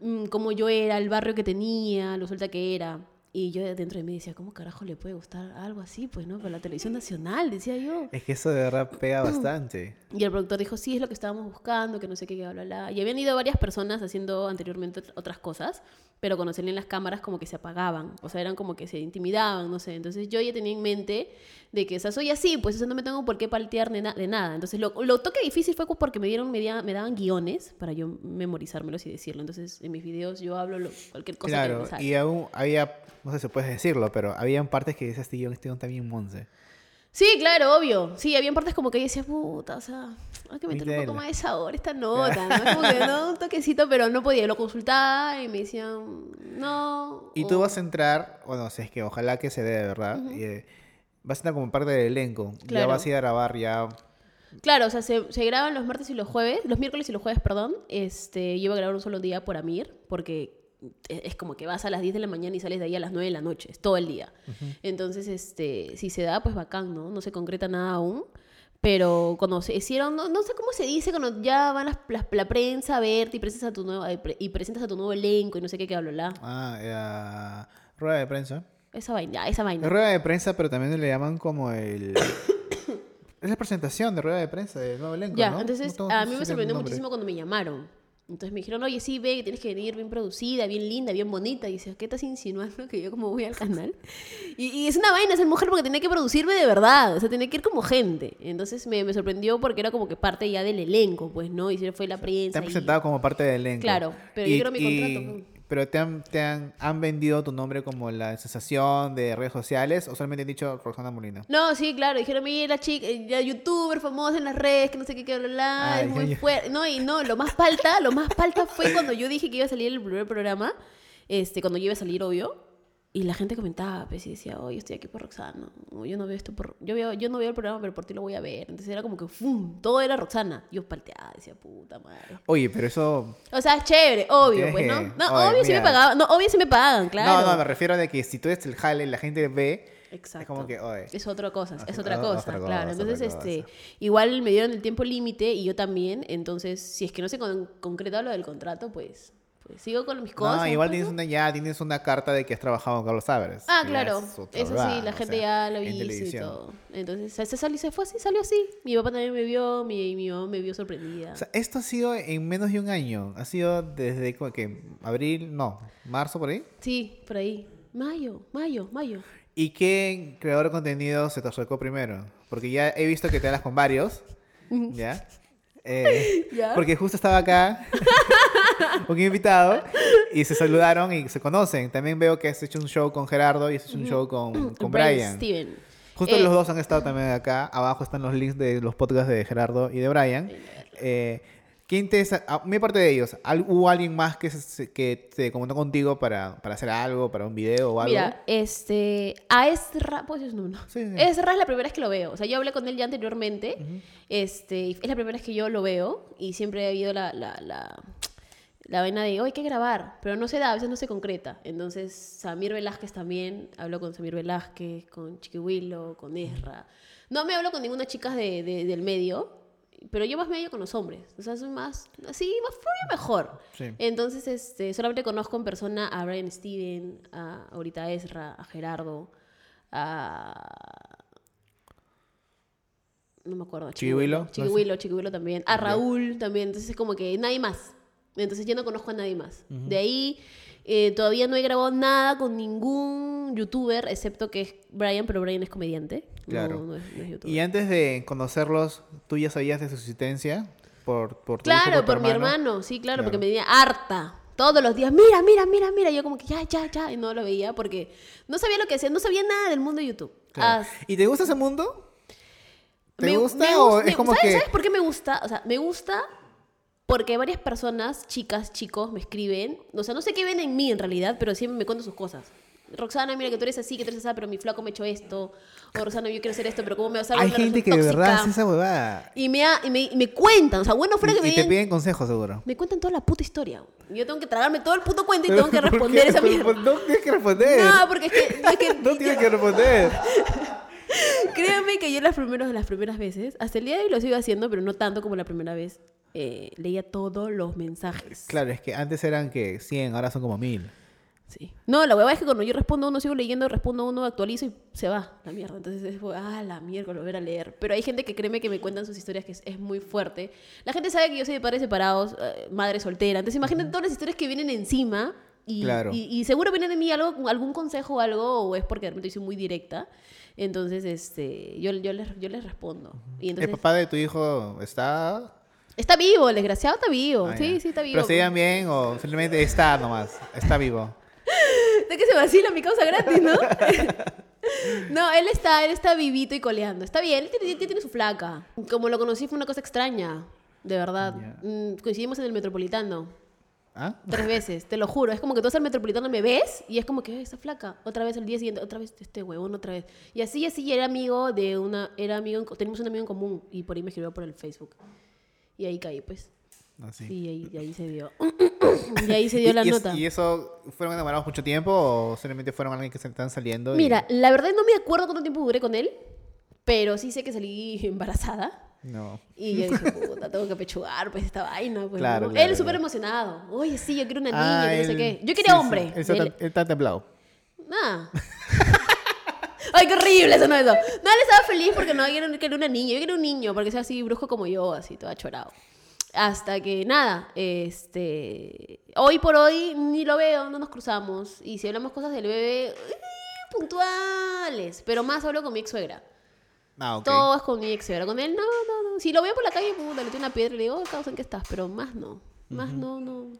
mm, cómo yo era, el barrio que tenía, lo suelta que era. Y yo dentro de mí decía, ¿cómo carajo le puede gustar algo así? Pues, ¿no? Para la televisión nacional, decía yo. Es que eso de verdad pega bastante. Y el productor dijo, sí, es lo que estábamos buscando, que no sé qué, que bla, bla, bla. Y habían ido varias personas haciendo anteriormente ot- otras cosas, pero cuando salían las cámaras como que se apagaban, o sea, eran como que se intimidaban, no sé. Entonces yo ya tenía en mente de que, o sea, soy así, pues eso no me tengo por qué paltear de, na- de nada. Entonces lo, lo toque difícil fue porque me dieron, me, me daban guiones para yo memorizármelos y decirlo. Entonces en mis videos yo hablo lo- cualquier cosa que me salga. y aún había, no sé si puedes decirlo, pero habían partes que decías, este guion, este guion está bien monce. Sí, claro, obvio. Sí, habían partes como que yo decía, puta, o sea, hay que meter un poco más de sabor a esta nota, como que, no, un toquecito, pero no podía. Lo consultaba y me decían, no. Y o- tú vas a entrar, bueno, si es que ojalá que se dé de verdad, y, eh, vas a entrar como parte del elenco. Ya Claro. vas a ir a grabar ya. Claro, o sea, se, se graban los martes y los jueves, los miércoles y los jueves, perdón. Este, yo iba a grabar un solo día por Amir, porque es, es como que vas a las 10 de la mañana y sales de ahí a las 9 de la noche, es todo el día. Entonces, este, si se da, pues bacán, ¿no? No se concreta nada aún. Pero cuando se hicieron, no, no sé cómo se dice, cuando ya van las, las- la prensa a verte y presentas a tu nuevo, y pre- y presentas a tu nuevo elenco y no sé qué, qué bla, bla, bla. Ah, eh, rueda de prensa. esa vaina, esa Es vaina. rueda de prensa, pero también le llaman como el... es la presentación de rueda de prensa del nuevo elenco, Ya, ¿no? entonces No a mí me sorprendió muchísimo cuando me llamaron. Entonces me dijeron, oye, sí, ve, que tienes que venir bien producida, bien linda, bien bonita. Y dice, ¿qué estás insinuando que yo como voy al canal? Y, y es una vaina ser mujer porque tenía que producirme de verdad, o sea, tenía que ir como gente. Entonces me, me sorprendió porque era como que parte ya del elenco, pues, ¿no? Y fue la Te prensa. han y- presentado como parte del elenco. Claro, pero yo quiero mi contrato. Pero te, han, te han, han vendido tu nombre como la sensación de redes sociales o solamente han dicho Roxana Molina. No, sí, claro, dijeron, mira, chica, ya youtuber famosa en las redes, que no sé qué, que bla, bla, Ay, es muy fuerte. No, y no, lo más palta, lo más palta fue cuando yo dije que iba a salir el primer programa, este, cuando yo iba a salir, obvio, y la gente comentaba, pues, y decía, oye, estoy aquí por Roxana, no, yo no veo esto por, yo veo, yo no veo el programa, pero por ti lo voy a ver. Entonces era como que, ¡fum! Todo era Roxana. Yo palteaba, decía, puta madre. Oye, pero eso... O sea, es chévere, obvio, pues, ¿no? No, oye, obvio sí me mira. pagaban, no, obvio sí me pagan, claro. No, no, me refiero de que si tú eres el jale, la gente ve... Exacto. Es como que, oye. Es otra cosa, es Otra- cosa, claro. Entonces, cosa. este, igual me dieron el tiempo límite y yo también. Entonces, si es que no se con, concreta lo del contrato, pues, pues sigo con mis cosas. no, igual pues, tienes una, ya tienes una carta de que has trabajado con Carlos Álvarez. Ah, claro. Eso sí, la gente ya lo hizo y todo. Entonces, se, salió, se fue así, salió así. Mi papá también me vio, mi, mi mamá me vio sorprendida. O sea, esto ha sido en menos de un año. Ha sido desde que abril, no, marzo por ahí. sí, por ahí. Mayo, mayo, mayo. ¿Y qué creador de contenido se te acercó primero? Porque ya he visto que te hablas con varios. ¿Ya? Eh, Ya. Porque justo estaba acá un invitado y se saludaron y se conocen. También veo que has hecho un show con Gerardo y has hecho un show con, con Brian. Steven. Justo Eh, los dos han estado también acá. Abajo están los links de los podcasts de Gerardo y de Brian. Eh, ¿Quién te, sa- a mi parte de ellos, ¿al- ¿hubo alguien más que se, que se comunicó contigo para, para hacer algo, para un video o algo? Mira, este, a Ezra, ¿puedo decir su nombre? No. Sí, sí. Ezra es la primera vez que lo veo. O sea, yo hablé con él ya anteriormente. Este, y es la primera vez que yo lo veo y siempre ha habido la, la, la, la vaina de, hoy hay que grabar, pero no se da, a veces no se concreta. Entonces, Samir Velázquez también, hablo con Samir Velázquez, con Chiquihuilo, con Ezra. No me hablo con ninguna chica de, de- del medio, pero yo más medio con los hombres. O sea, soy más, así, más fluye mejor. Sí. Entonces, este, solamente conozco en persona a Brian Steven, a ahorita a Ezra, a Gerardo, a... No me acuerdo. a Chiquihuilo, ¿no? Chiquihuilo, Chiquihuilo también. A Raúl también. Entonces, es como que nadie más. Entonces, yo no conozco a nadie más. De ahí, eh, todavía no he grabado nada con ningún youtuber, excepto que es Brian, pero Brian es comediante. Claro. No, es, no es youtuber. Y antes de conocerlos, ¿tú ya sabías de su existencia? Por, por tu hijo, Claro, tu por mi hermano, sí, claro, Claro. porque me tenía harta. Todos los días, mira, mira, mira, mira. Yo como que ya, ya, ya. Y no lo veía porque no sabía lo que hacía, no sabía nada del mundo de YouTube. Claro. Ah, ¿Y te gusta ese mundo? ¿Te me- gusta me o es como ¿sabes, que... ¿Sabes por qué me gusta? O sea, me gusta porque varias personas, chicas, chicos, me escriben. O sea, no sé qué ven en mí en realidad, pero siempre me cuentan sus cosas. Roxana, mira que tú eres así, que tú eres así, pero mi flaco me echó esto. O Roxana, yo quiero hacer esto, pero ¿cómo me vas a dar Hay gente que de verdad hace esa huevada. Y me, ha- y me, y me cuentan, o sea, bueno fuera Y, que me y te piden consejos, seguro. me cuentan toda la puta historia. Yo tengo que tragarme todo el puto cuento y tengo que responder esa mierda. No tienes que responder. No, porque es que, es que- No tienes que responder. créanme que yo las primeras, las primeras veces, hasta el día de hoy lo sigo haciendo, pero no tanto como la primera vez, eh, leía todos los mensajes. Claro, es que antes eran que 100, ahora son como 1000. Sí. No, la hueva es que cuando yo respondo a uno, sigo leyendo, respondo a uno, actualizo y se va la mierda. Entonces es, ah, la mierda, volver a leer. Pero hay gente que créeme que me cuentan sus historias que es, es muy fuerte. La gente sabe que yo soy de padres separados, eh, madre soltera. Entonces imagínate todas las historias que vienen encima y, Claro. y, y seguro vienen de mí algo, algún consejo o algo, o es porque de repente soy muy directa. Entonces, este, yo, yo, les, yo les respondo. Y entonces, ¿El papá de tu hijo está...? Está vivo, el desgraciado está vivo. Ah, sí, sí, está vivo. ¿Pero bien o simplemente está nomás? Está vivo. De que se vacila mi causa gratis, ¿no? no, él está, él está vivito y coleando. Está bien, él tiene, tiene su flaca. Como lo conocí fue una cosa extraña, de verdad. Mm, coincidimos en el Metropolitano. ¿Ah? Tres veces, te lo juro. Es como que tú vas al Metropolitano, me ves y es como que "Ay, está flaca. Otra vez el día siguiente, otra vez este huevón, otra vez. Y así, así, era amigo de una, era amigo, en tenemos un amigo en común y por ahí me escribió por el Facebook. Y ahí caí, pues. Así. Y ahí, y ahí se dio. y ahí se dio ¿Y- la y nota. ¿Y eso fueron enamorados mucho tiempo o solamente fueron alguien que se están saliendo? y- Mira, la verdad no me acuerdo cuánto tiempo duré con él, pero sí sé que salí embarazada. No. Y yo dije, puta, tengo que pechugar, pues, esta vaina. Pues, Claro, ¿no? claro, Él es súper claro. emocionado. Oye, sí, yo quiero una Ah, niña, que no sé qué. Yo sí, quería sí, hombre. Está, Él- él está templado. Nada. Ay, qué horrible eso, no eso. No, él estaba feliz porque no quería que era una niña. Yo quería un niño porque sea así brusco como yo, así, todo chorado. Hasta que nada, este. Hoy por hoy ni lo veo, no nos cruzamos. Y si hablamos cosas del bebé, eh, puntuales. Pero más hablo con mi ex suegra. Ah, ok. Todo es con mi ex suegra. Con él, no, no, no. Si lo veo por la calle, puta, le tiro una piedra y le digo, oh, causa, ¿en qué estás? Pero más no. Más no, no.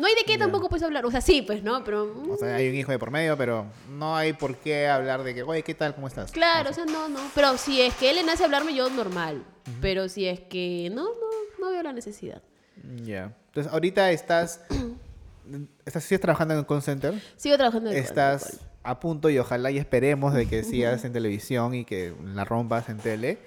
No hay de qué tampoco puedes hablar. O sea, sí, pues, ¿no? Pero. mm, O sea, hay un hijo de por medio, pero no hay por qué hablar de que, oye, ¿qué tal? ¿Cómo estás? Claro, o sea, no, no. Pero si es que él le nace hablarme, yo normal. Pero si es que no, no, no veo la necesidad. Ya. Entonces, ahorita estás, estás sigues trabajando en el call center. Sigo trabajando en el Estás a punto y ojalá y esperemos de que sigas en televisión y que la rompas en tele.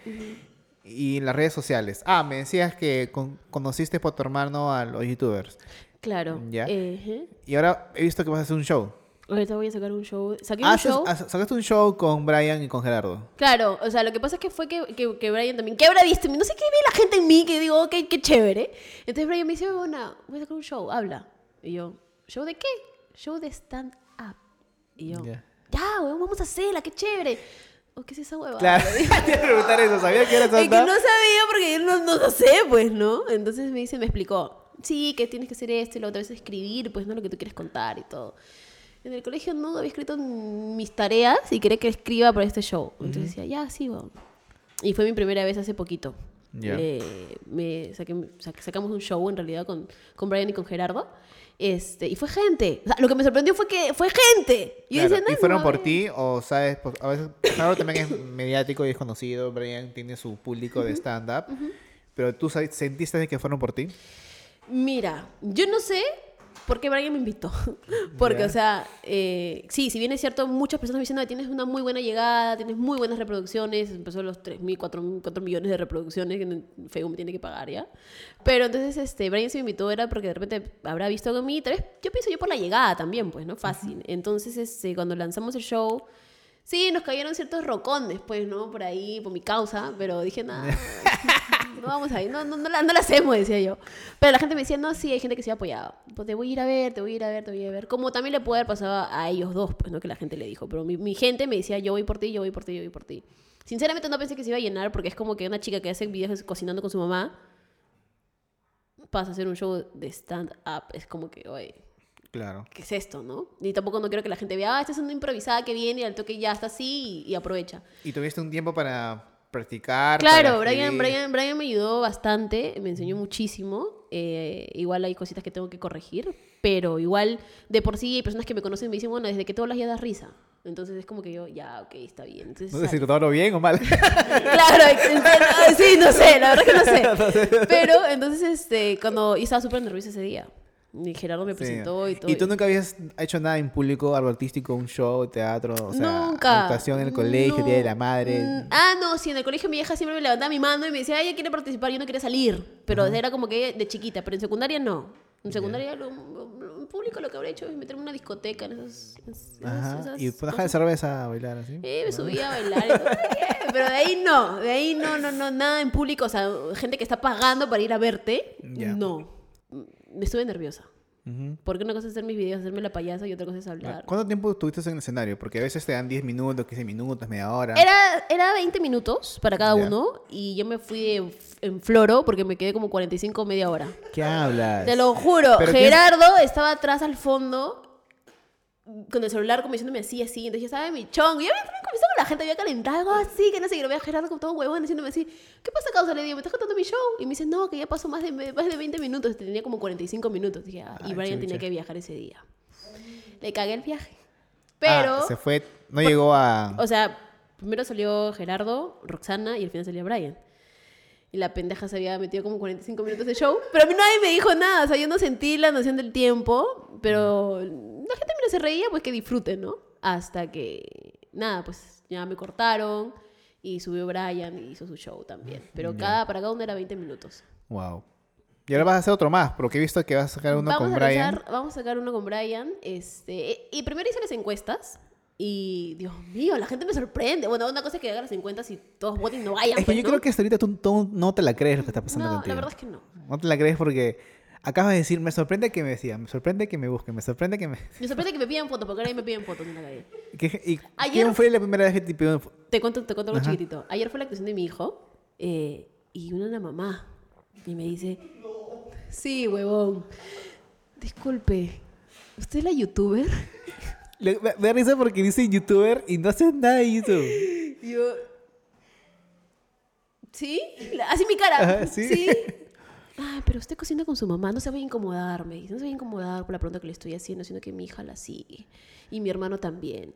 Y en las redes sociales. Ah, me decías que con- conociste por tu hermano a los youtubers. Claro. Ya. Ejé. Y ahora he visto que vas a hacer un show. Ahorita voy a sacar un show. Saqué Ah, un show. haces- sacaste un show con Brian y con Gerardo. Claro, o sea, lo que pasa es que fue que, que, que Brian también, ¿qué habrá visto? No sé qué ve la gente en mí, que digo, ok, qué chévere. Entonces Brian me dice, bueno, voy a sacar un show, habla. Y yo, ¿show de qué? Show de stand-up. Y yo, Ya. ya, weón, vamos a hacerla, qué chévere. ¿O qué es esa hueva? Claro, te preguntar eso. ¿Sabías que era Es que stand-up? no sabía porque yo no, no lo sé, pues, ¿no? Entonces me dice, me explicó, sí, que tienes que hacer esto y la otra vez escribir, pues, ¿no? Lo que tú quieres contar y todo. En el colegio no había escrito mis tareas y quería que escriba para este show. Entonces decía, ya, sí, vamos. Y fue mi primera vez hace poquito. Ya. Eh, me saqué- sac- sacamos un show en realidad con, con Brian y con Gerardo. Este, y fue gente. O sea, lo que me sorprendió fue que fue gente. Yo Claro, decía, ¿Y fueron por eh". ti o sabes? Pues, a veces Gerardo también es mediático y es conocido. Brian tiene su público de stand-up. Pero tú sentiste que fueron por ti. Mira, yo no sé por qué Brian me invitó. Porque, Ya. o sea, eh, sí, si bien es cierto, muchas personas me dicen, "No, tienes una muy buena llegada, tienes muy buenas reproducciones, empezó los 3.000, 4.000, 4 millones de reproducciones que Facebook me tiene que pagar, ¿ya? Pero entonces, este, Brian se me invitó era porque de repente habrá visto algo en mí, tal vez, yo pienso yo por la llegada también, pues, ¿no? Fácil. Entonces, este, cuando lanzamos el show... Sí, nos cayeron ciertos rocones, pues, ¿no? Por ahí, por mi causa, pero dije, nada, no vamos ahí, no, no, no, la, no la hacemos, decía yo. Pero la gente me decía, no, sí, hay gente que se ha apoyado. Pues te voy a ir a ver, te voy a ir a ver, te voy a ver. Como también le puede haber pasado a ellos dos, pues, ¿no? Que la gente le dijo. Pero mi, mi gente me decía, yo voy por ti, yo voy por ti, yo voy por ti. Sinceramente no pensé que se iba a llenar porque es como que una chica que hace videos cocinando con su mamá pasa a hacer un show de stand-up. Es como que, oye, Claro. ¿qué es esto, no? Y tampoco no quiero que la gente vea, ah, esta es una improvisada que viene y al toque ya está así y, y aprovecha. ¿Y tuviste un tiempo para practicar? Claro, para Brian? Brian, Brian me ayudó bastante, me enseñó muchísimo. eh, igual hay cositas que tengo que corregir, pero igual de por sí hay personas que me conocen y me dicen, bueno, desde que tú hablas ya das risa. Entonces es como que yo, ya, ok, está bien. Entonces, No sé si lo bien o mal. Claro, entiendo. sí, no sé, la verdad que no sé. Pero entonces, este, cuando estaba súper nerviosa ese día. Y Gerardo me Sí. presentó y todo. ¿Y tú nunca habías hecho nada en público, algo artístico, un show, teatro, o sea, Nunca. actuación en el colegio, No. Día de la Madre? Mm, Ah, no, sí, en el colegio mi vieja siempre me levantaba mi mano y me decía, ay, ella quiere participar, yo no quería salir. Pero era como que de chiquita, pero en secundaria no. En secundaria lo, lo- en público lo que habré hecho es meterme en una discoteca, en esas... Ajá. esas Y dejar de cerveza a bailar así. Eh, me subía a bailar todo. Pero de ahí no, de ahí no, no, no, nada en público. O sea, gente que está pagando para ir a verte, no. Me estuve nerviosa. Ujú. Porque una cosa es hacer mis videos, hacerme la payasa y otra cosa es hablar. ¿Cuánto tiempo estuviste en el escenario? Porque a veces te dan 10 minutos, 15 minutos, media hora. Era, era 20 minutos para cada Ya. uno y yo me fui en, en floro porque me quedé como 45 media hora. ¿Qué hablas? Te lo juro, Pero ¿qué- Gerardo estaba atrás al fondo con el celular como diciéndome así, así. Entonces ya estaba mi chongo. Y ya había comenzado con la gente, había calentado, algo así, que no sé, que lo veía Gerardo como todo huevón diciéndome así, ¿qué pasa, causa? Le digo, ¿me estás contando mi show? Y me dice, no, que ya pasó más de, más de 20 minutos. Tenía como 45 minutos. Dije, ah, y Brian chucha. tenía que viajar ese día. Le cagué el viaje. Pero... Ah, se fue, no llegó a... O sea, primero salió Gerardo, Roxana y al final salía Brian. Y la pendeja se había metido como 45 minutos de show. Pero a mí nadie me dijo nada. O sea, yo no sentí la noción del tiempo. Pero la gente mira se reía, pues que disfruten, ¿no? Hasta que, nada, pues ya me cortaron. Y subió Brian y hizo su show también. Pero cada, para cada uno era 20 minutos. Wow. Y ahora vas a hacer otro más, porque he visto que vas a sacar uno vamos, con a Brian. lanzar- vamos a sacar uno con Brian. Este, y primero hice las encuestas. Y, Dios mío, la gente me sorprende. Bueno, una cosa es que haga las encuestas y todos voten y no vayan. Es que pues, yo ¿no? creo que hasta ahorita tú, tú no te la crees lo que está pasando No, contigo. la verdad es que no. No te la crees porque Acabas de decir, me sorprende que me decía, me sorprende que me busquen, me sorprende que me... Me sorprende que me pidan fotos, porque ahora me piden fotos en la calle. ¿Qué- ¿Y Ayer- quién fue la primera vez que te pidió fo- Te cuento, te cuento algo Ajá. chiquitito. Ayer fue la actuación de mi hijo eh, y una la mamá y me dice, sí, huevón, disculpe, ¿usted es la youtuber? Le- Me me da risa porque dice youtuber y no hace nada de YouTube. Yo, ¿sí? Así mi cara. Ajá, sí. Ay, pero usted cocina con su mamá, no se va a incomodar, me dice, no se va a incomodar por la pregunta que le estoy haciendo, sino que mi hija la sigue y mi hermano también.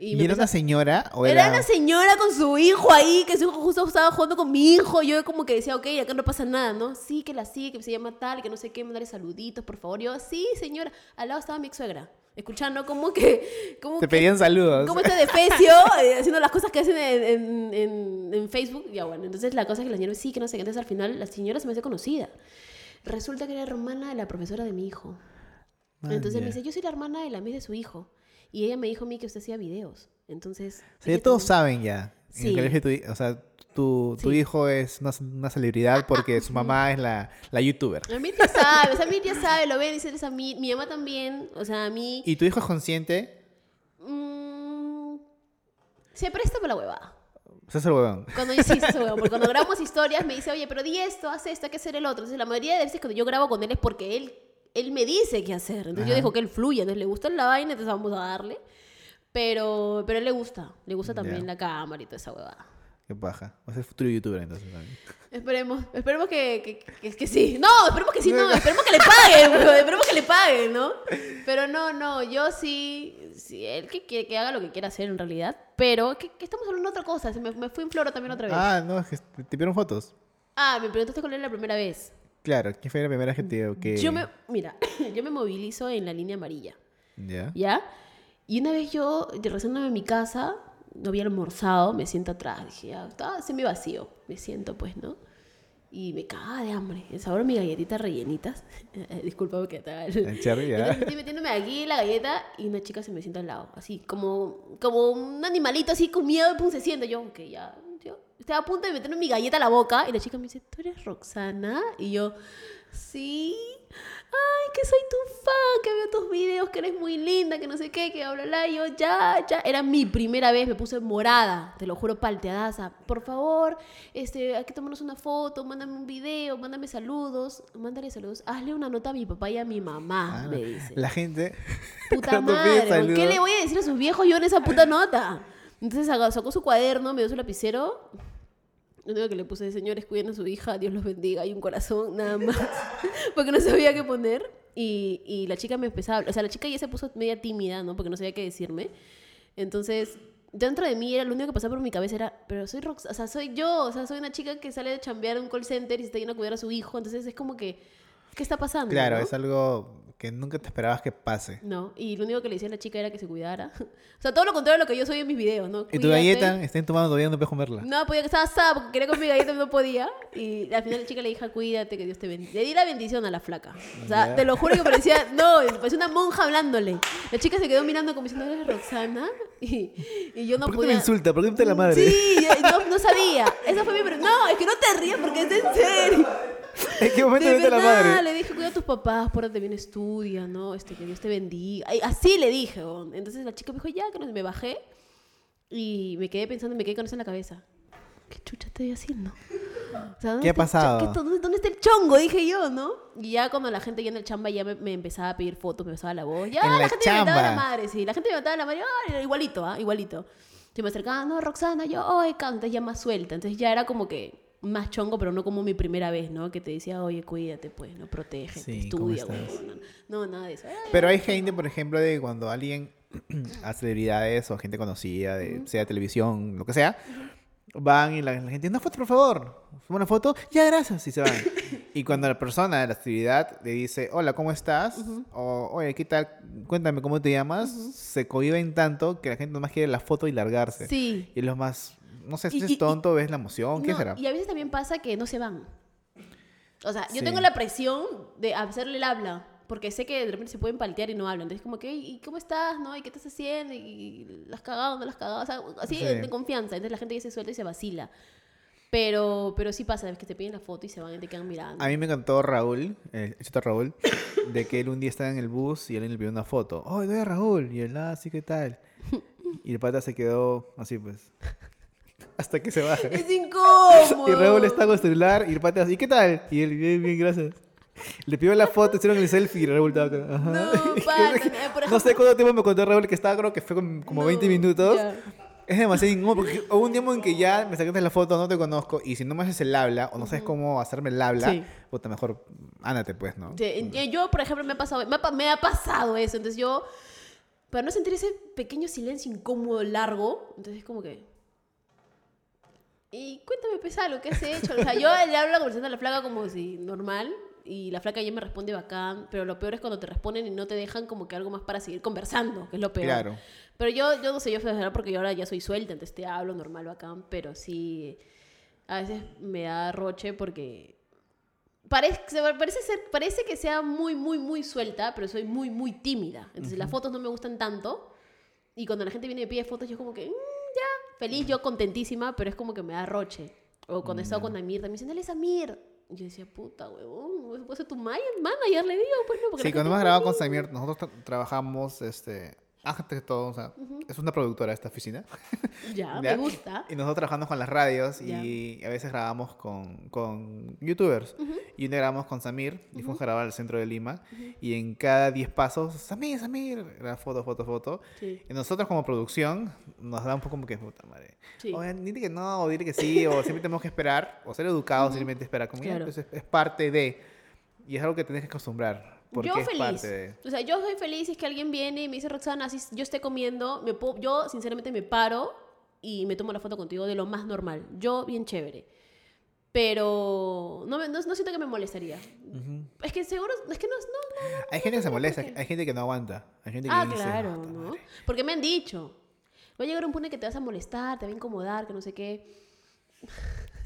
¿Y, era una señora o Era era...? una señora con su hijo ahí, que su hijo justo estaba jugando con mi hijo. Yo como que decía, ok, acá no pasa nada, ¿no? Sí, que la sigue, que se llama tal, que no sé qué, mandarle saluditos, por favor. Yo, sí, señora. Al lado estaba mi ex suegra, escuchando como que... Como Te que- pedían saludos. como este defecio, eh, haciendo las cosas que hacen en, en, en- Facebook. Ya bueno, entonces la cosa es que la señora sí, que no sé qué. Entonces al final la señora se me hace conocida. Resulta que era hermana de la profesora de mi hijo. Man, Entonces ya. me dice, yo soy la hermana de la amiga de su hijo. Y ella me dijo a mí que usted hacía videos. Entonces... O sea, ya todos saben ya. En Sí. el colegio, o sea, tu, tu Sí. hijo es una, una celebridad porque su mamá es la, la youtuber. A mí ya sabe, o sea, a mí ya sabe, lo ven y dice, a mí, mi mamá también, o sea, a mí... ¿Y tu hijo es consciente? mm, se presta para la huevada. Sea, es el huevón. Cuando yo sí, eso, porque cuando grabamos historias me dice, oye, pero di esto, haz esto, hay que hacer el otro. Entonces la mayoría de veces cuando yo grabo con él es porque él, él me dice qué hacer. Entonces yo Ajá. dejo que él fluya, entonces le gusta la vaina, entonces vamos a darle. Pero, pero a él le gusta, le gusta también Ya. la cámara y toda esa huevada. Qué paja. O sea, es futuro youtuber entonces también. Esperemos, esperemos que, que, que- que sí. No, esperemos que sí, no, esperemos que le paguen, bro, esperemos que le paguen, ¿no? Pero no, no, yo sí, sí él que, que, haga lo que quiera hacer en realidad, pero que, estamos hablando de otra cosa, se me, me fui en floro también otra vez. Ah, Ah, no, es que te pidieron fotos. me preguntaste cuál era la primera vez. Claro, ¿quién fue la primera que te que... Yo me, mira, yo me movilizo en la línea amarilla, ¿Ya? ¿ya? Y una vez yo, regresándome a mi casa, no había almorzado, me siento atrás, dije, ya, estaba semi vacío, me siento pues, ¿no? Y me cagaba de hambre. El sabor de mis galletitas rellenitas. Disculpa que te haga el... Estoy metiéndome aquí la galleta y una chica se me sienta al lado. Así, como, como un animalito así con miedo, pum, se sienta. Yo, ok, ya. Yo estaba a punto de meterme mi galleta a la boca y la chica me dice, ¿tú eres Roxana? Y yo, sí. Ay, que soy tu fan, que veo tus videos, que eres muy linda, que no sé qué, que bla, bla. Y yo, ya, ya. Era mi primera vez, me puse morada, te lo juro, palteadaza. Por favor, este, hay que tomarnos una foto, mándame un video, mándame saludos, mándale saludos. Hazle una nota a mi papá y a mi mamá, Ah, me dice. La gente... Puta madre, ¿por ¿qué le voy a decir a sus viejos yo en esa puta nota? Entonces sacó su cuaderno, me dio su lapicero. Lo único que le puse, señores, cuiden a su hija, Dios los bendiga, y un corazón, nada más. Porque no sabía qué poner. Y, y la chica me empezaba a. O sea, la chica ya se puso media tímida, ¿no? Porque no sabía qué decirme. Entonces, dentro de mí era lo único que pasaba por mi cabeza era, pero soy Rox, o sea, soy yo, o sea, soy una chica que sale de chambear en un call center y se está yendo a cuidar a su hijo. Entonces es como que, ¿qué está pasando? Claro, no? es algo que nunca te esperabas que pase. No, y lo único que le decía a la chica era que se cuidara. O sea, todo lo contrario de lo que yo soy en mis videos, ¿no? ¿Y tu Cuídate. galleta está en tu mano todavía no puedes comerla? No podía, que estaba asada porque quería comer mi galleta no podía. Y al final la chica le dijo, cuídate, que Dios te bendiga. Le di la bendición a la flaca. O sea, Ya. te lo juro que parecía, no, parecía una monja hablándole. La chica se quedó mirando como diciendo, ¿eres Roxana? Y, y yo no ¿Por qué podía... te me insulta? ¿Por qué te la madre? Sí, no, no sabía. Esa fue mi... No, es que no te rías porque es en serio. ¿En qué momento De la madre? le dije, cuida a tus papás, pórtate bien, estudia, ¿no? Este, que Dios te bendiga. Ay, así le dije, weón. Entonces la chica me dijo, ya, que no me bajé. Y me quedé pensando, me quedé con eso en la cabeza. ¿Qué chucha estoy haciendo? O sea, ¿dónde ¿Qué ha pasado? qué- ¿dónde, dónde está el chongo? Dije yo, ¿no? Y ya cuando la gente ya en el chamba ya me, me empezaba a pedir fotos, me pasaba la voz. Ya la, la gente me metaba la chamba. madre, sí. La gente me metaba la madre, ay, igualito, ¿ah? Igualito. Se me acercaba, no, Roxana, yo, ay, canta, ya más suelta. Entonces ya era como que más chongo, pero no como mi primera vez, ¿no? Que te decía, oye, cuídate, pues, no protege, Sí, ¿cómo estudia, güey. No, no, nada de eso. Ay, Pero hay gente, por ejemplo, de cuando alguien a celebridades o gente conocida, de, sea de televisión, lo que sea, van y la, la gente, una foto, por favor. Una foto, ya, gracias, y se van. y cuando la persona de la actividad le dice, hola, ¿cómo estás? O, oye, ¿qué tal? Cuéntame cómo te llamas. Se cohiben tanto que la gente nomás quiere la foto y largarse. Sí. Y es lo más, no sé, si es tonto, ves la emoción, ¿qué No, será? Y a veces también pasa que no se van. O sea, yo Sí. tengo la presión de hacerle el habla, porque sé que de repente se pueden paltear y no hablan. Entonces, como que, ¿y cómo estás? ¿No? ¿Y qué estás haciendo? ¿Y las cagado? ¿No las cagado? O sea, así Sí. de confianza. Entonces la gente ya se suelta y se vacila. Pero, pero sí pasa, es que te piden la foto y se van y te quedan mirando. A mí me contó Raúl, el chito Raúl, de que él un día estaba en el bus y alguien le pidió una foto. ¡Oh, doy a Raúl! Y él, ah, sí, ¿qué tal? Y el pata se quedó así, pues. Hasta que se baja. Es incómodo. Y Raúl está con el celular y el pata así, ¿qué tal? Y él, bien, bien, gracias. Le pidió la foto, hicieron el selfie y Raúl estaba acá. Ajá. No, pata, eh, No sé cuánto tiempo me contó Raúl que estaba, creo que fue como como 20 No, minutos. ya. Es demasiado incómodo porque hubo un tiempo en que ya me sacaste la foto, no te conozco, y si no me haces el habla o no sabes cómo hacerme el habla, Sí. puta, mejor ándate pues, ¿no? Sí, y Yo, por ejemplo, me ha pasado, me ha, me ha pasado eso. Entonces yo, para no sentir ese pequeño silencio incómodo, largo, entonces como que... Y cuéntame, pesa lo que has hecho. O sea, yo le hablo la conversación a la flaca como si normal. Y la flaca ya me responde bacán. Pero lo peor es cuando te responden y no te dejan como que algo más para seguir conversando, que es lo peor. Claro. Pero yo, yo no sé, yo porque yo ahora ya soy suelta, entonces te hablo normal, bacán. Pero sí, a veces me da roche porque parece, parece, ser, parece que sea muy, muy, muy suelta, pero soy muy, muy tímida. Entonces las fotos no me gustan tanto. Y cuando la gente viene y pide fotos, yo como que, "Mm, feliz, yo contentísima, pero es como que me da roche. O cuando he estado con Amir, también dicen, él es Amir. Y yo decía, puta, huevón, ¿puedo ser tu ma- manager? Le digo, pues no, porque Sí, cuando hemos grabado con Samir, nosotros tra- trabajamos, este, antes de todo, o sea, es una productora esta oficina. Ya, ¿ya? me gusta. Y nosotros trabajamos con las radios Ya. y a veces grabamos con, con youtubers. Y un día grabamos con Samir y fuimos a grabar al centro de Lima. Y en cada 10 pasos, Samir, Samir, era foto, foto, foto. Sí. Y nosotros como producción nos da un poco como que, puta madre. Sí. Oigan, dile que no, o dile que sí, o siempre tenemos que esperar, o ser educados, simplemente esperar. Como Claro. es, es parte de. Y es algo que tenés que acostumbrar. Porque yo es feliz. parte de. O sea, yo soy feliz si es que alguien viene y me dice, Roxana, así yo esté comiendo, me puedo- yo sinceramente me paro y me tomo la foto contigo de lo más normal. Yo, bien chévere. Pero no, me- no, no siento que me molestaría. Es que seguro, es que no, no, no. Hay gente que se molesta, hay gente que no aguanta. Hay gente que Ah, dice, claro, "Puta ¿no? madre". Porque me han dicho, va a llegar un punto en que te vas a molestar, te va a incomodar, que no sé qué.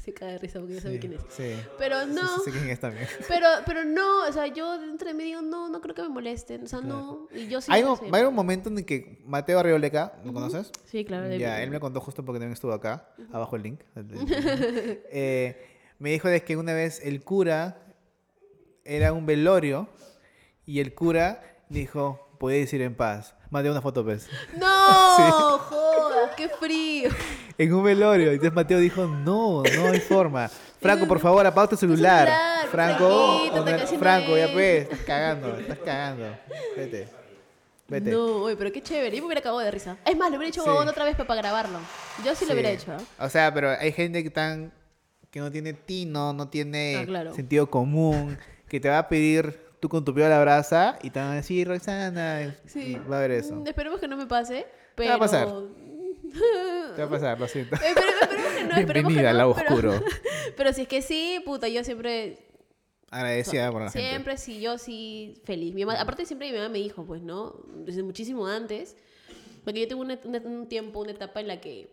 Se cae de risa porque ya sabe Sí, quién es. Sí. Pero Sí, no. sí sé quién es también. Pero, pero no, o sea, yo dentro de mí digo, no, no creo que me molesten. O sea, no. Y yo sí. hay, un, haber un momento en el que Mateo Arrioleca, ¿lo conoces? Sí, claro. Ya, él me contó justo porque también estuvo acá, abajo el link. Eh, me dijo de que una vez el cura era un velorio y el cura dijo, podéis ir en paz. Mateo una foto, pues. ¡No! ¡Jodas! ¡Qué frío! En un velorio. Y entonces Mateo dijo, no, no hay forma. Franco, por favor, apaga tu celular. celular, Franco, haciendo Franco, ya pues, estás cagando, estás cagando. Vete. Vete. No, oye, pero qué chévere. Yo me hubiera acabado de risa. Es más, lo hubiera hecho Sí. otra vez para, para grabarlo. Yo sí, lo hubiera hecho. O sea, pero hay gente que tan que no tiene tino, no tiene Ah, claro. sentido común, que te va a pedir tú con tu pío a la brasa y te van a decir, Roxana, Sí. va a haber eso. Mm, Esperemos que no me pase. Pero... va a pasar. Te va a pasar, lo siento. Espere- esperemos que no, esperemos que Bienvenida al no, lado pero- oscuro. Pero si es que sí, puta, yo siempre Agradecida por la gente. Siempre sí, yo sí, feliz. Mi mamá, aparte siempre mi mamá me dijo, pues, ¿no? Desde muchísimo antes. Porque yo tuve una- una- un tiempo, una etapa en la que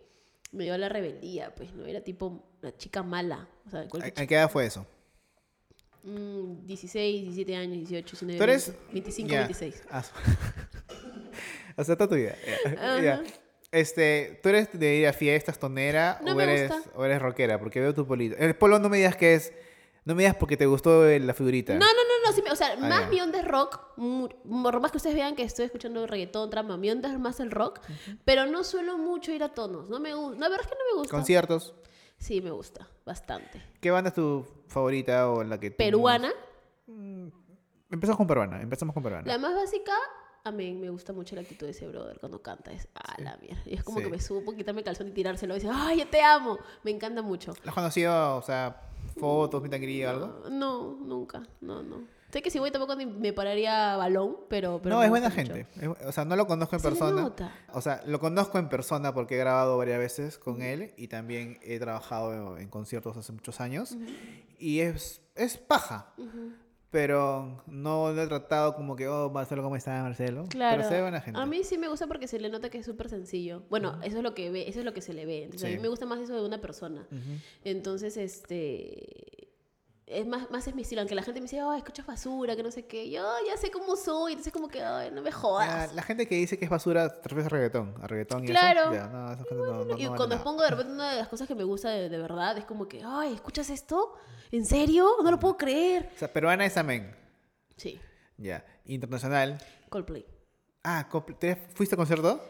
me dio la rebeldía, pues, ¿no? Era tipo una chica mala. O sea, ¿A, qué edad fue eso? Mm, 16, 17 años, 18, 19, Tú eres... 20, 25, ya. 26. Ah, su- o sea, toda tu vida. Ya. Ajá. Este, ¿tú eres de ir a fiestas, tonera No o, me eres, gusta. o eres rockera? Porque veo tu polito. El polo no me digas que es... No me digas porque te gustó la figurita. No, no, no, no, sí, me- o sea, Ah, más ya. mi onda es rock, más que ustedes vean que estoy escuchando reggaetón, trama, mi onda es más el rock, pero no suelo mucho ir a tonos, no me gusta, la verdad es que no me gusta. Conciertos. Sí, me gusta, bastante. ¿Qué banda es tu favorita o la que tú- Peruana, Empezamos con peruana, empezamos con peruana. La más básica, a mí me gusta mucho la actitud de ese brother cuando canta. Es a la mierda. Y es como Sí. que me subo, quitarme el calzón y tirárselo y dice, ¡ay, yo te amo! Me encanta mucho. ¿La has conocido, o sea, fotos, and greet, algo? No, nunca. No, no. Sé que si voy tampoco me pararía balón, pero. pero no, es buena mucho. gente. O sea, no lo conozco en Se persona. nota. O sea, lo conozco en persona porque he grabado varias veces con él y también he trabajado en conciertos hace muchos años. Y es, es paja. Pero no lo he tratado como que, oh, Marcelo, ¿cómo está Marcelo? Claro. Pero se ve buena gente. A mí sí me gusta porque se le nota que es súper sencillo. Bueno, eso es lo que ve, eso es lo que se le ve. Entonces, a mí me gusta más eso de una persona. Entonces, este es más, más es mi estilo, aunque la gente me dice, ay, escuchas basura, que no sé qué. Yo ya sé cómo soy, entonces como que, ay, no me jodas. la gente que dice que es basura te refieres a reggaetón. A reggaetón y Claro. eso. Ya, no, esa gente no, no, y no vale cuando nada. expongo de repente una de las cosas que me gusta de, de verdad, es como que, ay, ¿escuchas esto? ¿En serio? No lo puedo creer. O sea, peruana es amén. Sí, Ya. Internacional. Coldplay. Ah, ¿te fuiste a concierto?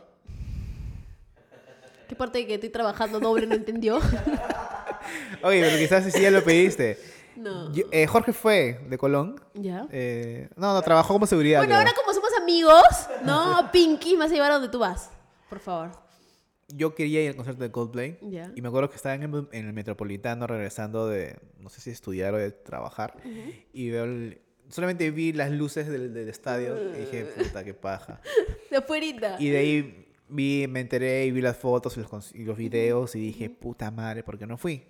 ¿Qué parte de que estoy trabajando doble no entendió? Oye, pero quizás sí ya lo pediste. No. Yo- eh, Jorge fue de Colón. ¿Ya? Eh, no, no, trabajó como seguridad. Bueno, creo. ahora como somos amigos, ¿no? Pinky, me vas a llevar a donde tú vas. Por favor. Yo quería ir al concierto de Coldplay. Ya. Y me acuerdo que estaba en el, en el Metropolitano regresando de, no sé si estudiar o de trabajar. Y veo el- solamente vi las luces del, del estadio y dije, puta, qué paja. De afuerita. Y de ahí vi, me enteré y vi las fotos y los, y los videos y dije, puta madre, ¿por qué no fui?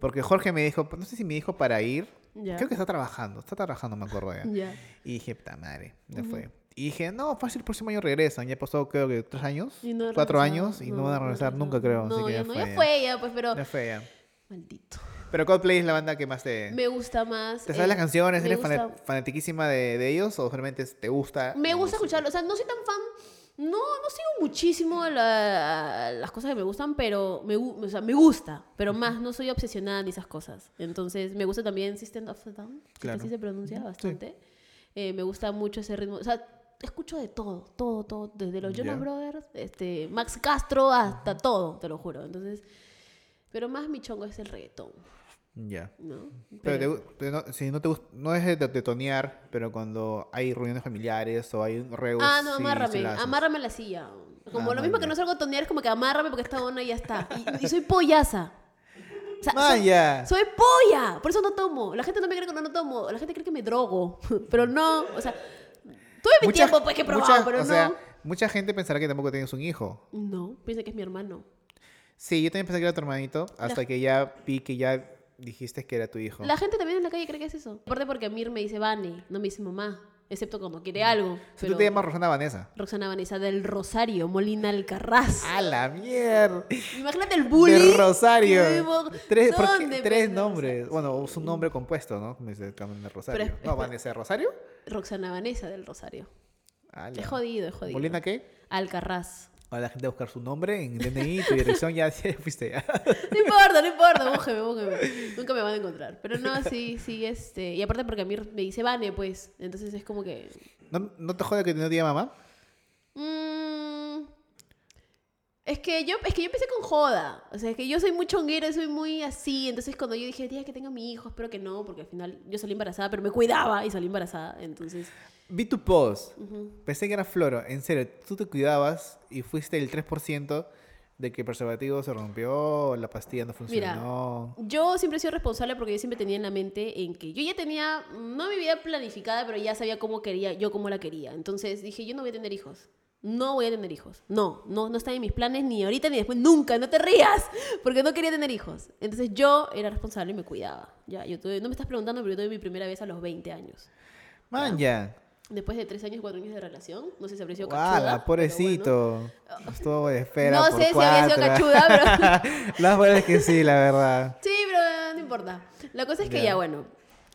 Porque Jorge me dijo, no sé si me dijo para ir. Ya. Creo que está trabajando, está trabajando, me acuerdo ya. Ya. Y dije, puta madre, ya fue. Y dije, no, fácil, el próximo año regresan. Ya pasó, creo que tres años, no cuatro años, y no, van a regresar nunca, creo. No, así que ya, no, fue. ya fue ya, pues, pero... Ya fue, ya. Maldito. Pero Coldplay es la banda que más te... Me gusta más... ¿Te sabes eh, las canciones? ¿Eres gusta- fana- fanatiquísima de, de ellos o realmente te gusta? Me gusta escucharlo. O sea, no soy tan fan. No, no sigo muchísimo la- las cosas que me gustan, pero me, o sea, me gusta. Pero más, no soy obsesionada ni esas cosas. Entonces, me gusta también System of a Down, que Claro. así se pronuncia bastante. Eh, me gusta mucho ese ritmo. O sea, escucho de todo, todo, todo. Desde los Jonas Ya. Brothers, este, Max Castro, hasta todo, te lo juro. Entonces, pero más mi chongo es el reggaetón, Ya. ¿no? Pero, te no, si no te no es de, de tonear, pero cuando hay reuniones familiares o hay reus, Ah, no, sí, sí amárrame, la amárrame silla. Como Ah, lo mismo man, que no salgo a tonear, es como que amárrame porque esta onda y ya está. Y, y soy pollaza. O sea, Man, soy, polla, por eso no tomo. La gente no me cree que no, no tomo, la gente cree que me drogo, pero no, o sea, tuve mi Mucha- tiempo pues que he probado, mucha- pero o no. sea, mucha gente pensará que tampoco tienes un hijo. No, piensa que es mi hermano. Sí, yo también pensé que era tu hermanito, hasta que ya vi que ya dijiste que era tu hijo. La gente también en la calle cree que es eso. Aparte porque Amir me dice Vane, no me dice mamá, excepto cuando quiere algo. O sea, pero- tú te llamas Rosana Vanessa. Roxana Vanessa del Rosario, Molina Alcarraz. ¡A la mierda! Imagínate el bullying. De Rosario. Tres, ¿por qué? ¿Dónde, tres pues, nombres. Bueno, es un nombre compuesto, ¿no? Como dice de Rosario. Pero no, Vanessa Rosario. Roxana Vanessa del Rosario. Es jodido, es jodido. ¿Molina qué? Alcarraz. Ahora la gente va a buscar su nombre en DNI, tu dirección, ya, ya fuiste. ya. No importa, no importa, búsqueme, búsqueme. Nunca me van a encontrar. Pero no, sí, sí, este. Y aparte porque a mí me dice Vane, pues. Entonces es como que. ¿No, ¿No te jode que no diga mamá? mm, es que yo, es que yo empecé con joda. O sea, es que yo soy muy chonguera, soy muy así. Entonces cuando yo dije, día que tenga mi hijo, espero que no, porque al final yo salí embarazada, pero me cuidaba y salí embarazada. Entonces. Vi tu post. ujú. Pensé que era Floro. En serio, tú te cuidabas y fuiste el 3% de que el preservativo se rompió, la pastilla no funcionó. Yo siempre he sido responsable porque yo siempre tenía en la mente en que yo ya tenía, no mi vida planificada, pero ya sabía cómo quería, yo cómo la quería. Entonces dije, yo no voy a tener hijos. No voy a tener hijos. No, no, no está en mis planes ni ahorita ni después, nunca, no te rías, porque no quería tener hijos. Entonces yo era responsable y me cuidaba. Ya, yo tuve, no me estás preguntando, pero yo tuve mi primera vez a los 20 años. Man, ya. Después de 3 años, 4 años de relación, no sé si habría sido cachuda. ¡Hala, pero pobrecito! Estuvo de espera No por sé si habría sido cuatro. cachuda, La verdad es que sí, la verdad. Sí, pero no importa. La cosa es que Ya. ya, bueno,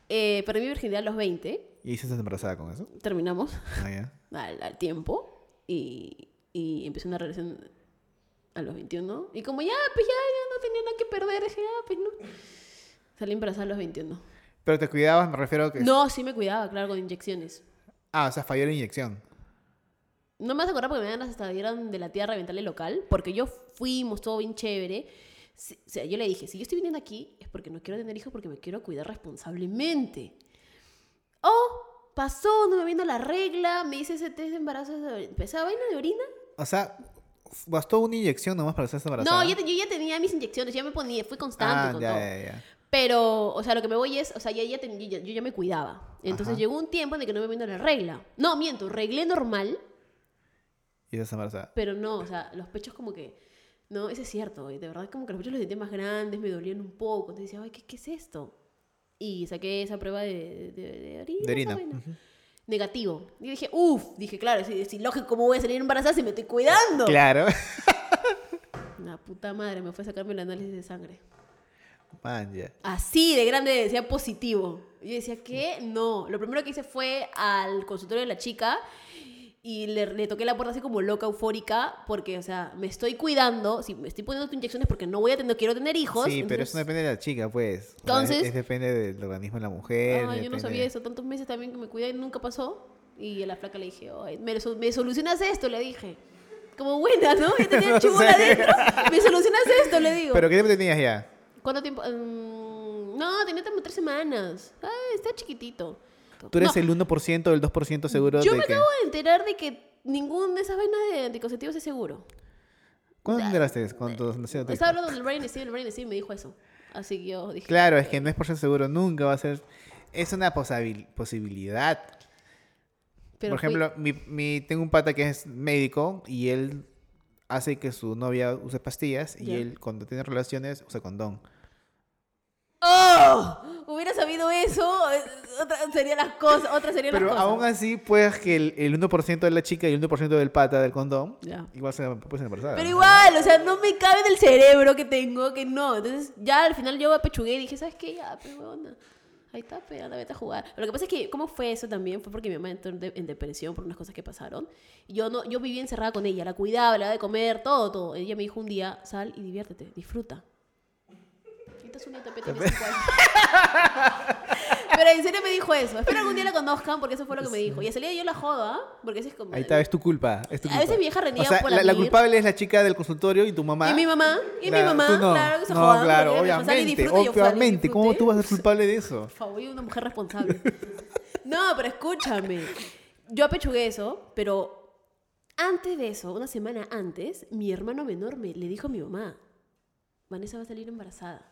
eh, perdí mi virginidad a los 20, ¿Y hiciste embarazada con eso? terminamos Ah, ya. al, al tiempo y, y empecé una relación a los 21. Y como ya, pues ya, ya no tenía nada que perder, dije, ah, pues no. Salí embarazada a los 21. Pero te cuidabas, me refiero a que... No, sí me cuidaba, claro, con inyecciones. Ah, o sea, falló la inyección. No me vas a acordar porque me dan hasta dieron de la tía a reventarle local, porque yo fuimos todo bien chévere. O sea, yo le dije, si yo estoy viniendo aquí es porque no quiero tener hijos, porque me quiero cuidar responsablemente. Oh, pasó, no me vino la regla, me hice ese test de embarazo, empezaba vaina de orina. O sea, bastó una inyección nomás para estar embarazada. No, yo, te- yo ya tenía mis inyecciones, ya me ponía, fui constante Ah, con ya, todo. ya, ya. Pero, o sea, lo que me voy es, o sea, ya, ya ten- yo, ya- yo ya me cuidaba. Entonces Ajá. llegó un tiempo en el que no me vino la regla. No, miento, reglé normal, Y estás embarazada. Pero no, o sea, los pechos como que... No, eso es cierto, de verdad como que los pechos los sentía más grandes, me dolían un poco. Entonces decía, ay, ¿qué, qué es esto? Y saqué esa prueba de, de, de orina. De orina. Negativo. Y dije, uff, dije, claro, es, es ilógico cómo voy a salir embarazada si me estoy cuidando. Claro. La puta madre, me fue a sacarme el análisis de sangre. Man, ya. Así de grande decía positivo. Yo decía, ¿qué? No. Lo primero que hice fue al consultorio de la chica y le, le toqué la puerta así como loca, eufórica, porque, o sea, me estoy cuidando, si me estoy poniendo inyecciones porque no voy a tener, quiero tener hijos. Sí, pero entonces- eso no depende de la chica, pues. O sea, Entonces- es- es depende del organismo de la mujer. Ay, yo no sabía eso, tantos meses también que me cuidé y nunca pasó. Y a la flaca le dije, "Ay, ¿me, me solucionas esto? Le dije. Como buena, ¿no? Yo tenía No chibula adentro. ¿Me solucionas esto? Le digo. ¿Pero qué tiempo tenías ya? ¿Cuánto tiempo? Mm, no, tenía como tres semanas. Ay, está chiquitito. ¿Tú eres No, el 1% o el 2% seguro Yo de me que... acabo de enterar de que ninguna de esas vainas de anticonceptivos es seguro. ¿Cuándo te enteraste? Cuando nació tu hijo? Estaba hablando del Brian Steve, el Brian Steve me dijo eso. Así que yo dije. Claro, es que no es por ser seguro, nunca va a ser... Es una posibilidad. pero por fui- ejemplo, mi, mi- tengo un pata que es médico y él hace que su novia use pastillas y él cuando tiene relaciones usa condón. ¡Oh! Hubiera sabido eso, eh, otra serían las cosas, otra serían Pero las cosas. aún así, puedes que el, el 1% de la chica y el 1% del pata del condón Ya. igual se puede ser embarazada. Pero igual, o sea, no me cabe en el cerebro que tengo, que no. Entonces, ya al final yo apechugué y dije, ¿sabes qué? Ya, pero huevona, Ahí está, pe, anda, vete a jugar. Pero lo que pasa es que, ¿cómo fue eso también? Fue porque mi mamá entró en, de- en depresión por unas cosas que pasaron. Yo, no, yo vivía encerrada con ella, la cuidaba, le daba de comer, todo, todo. Ella me dijo un día, sal y diviértete, disfruta. Es tiene cinco años. Pero en serio me dijo eso. Espero algún día la conozcan porque eso fue lo que me dijo. Y a salida yo la jodo, ¿ah? Porque así es como... Ahí está, es tu culpa. Es tu A culpa. veces mi vieja reniega o sea, por la, la la culpable es la chica del consultorio y tu mamá. Y mi mamá, y mi Claro, mamá, tú no. claro que se No, jodan, claro, porque ella me dijo, "Sal y obviamente. Obviamente. ¿Cómo tú vas a ser culpable de eso? Por favor, yo una mujer responsable. no, pero escúchame. Yo apechugué eso, pero antes de eso, una semana antes, mi hermano menor me le dijo a mi mamá, Vanessa va a salir embarazada.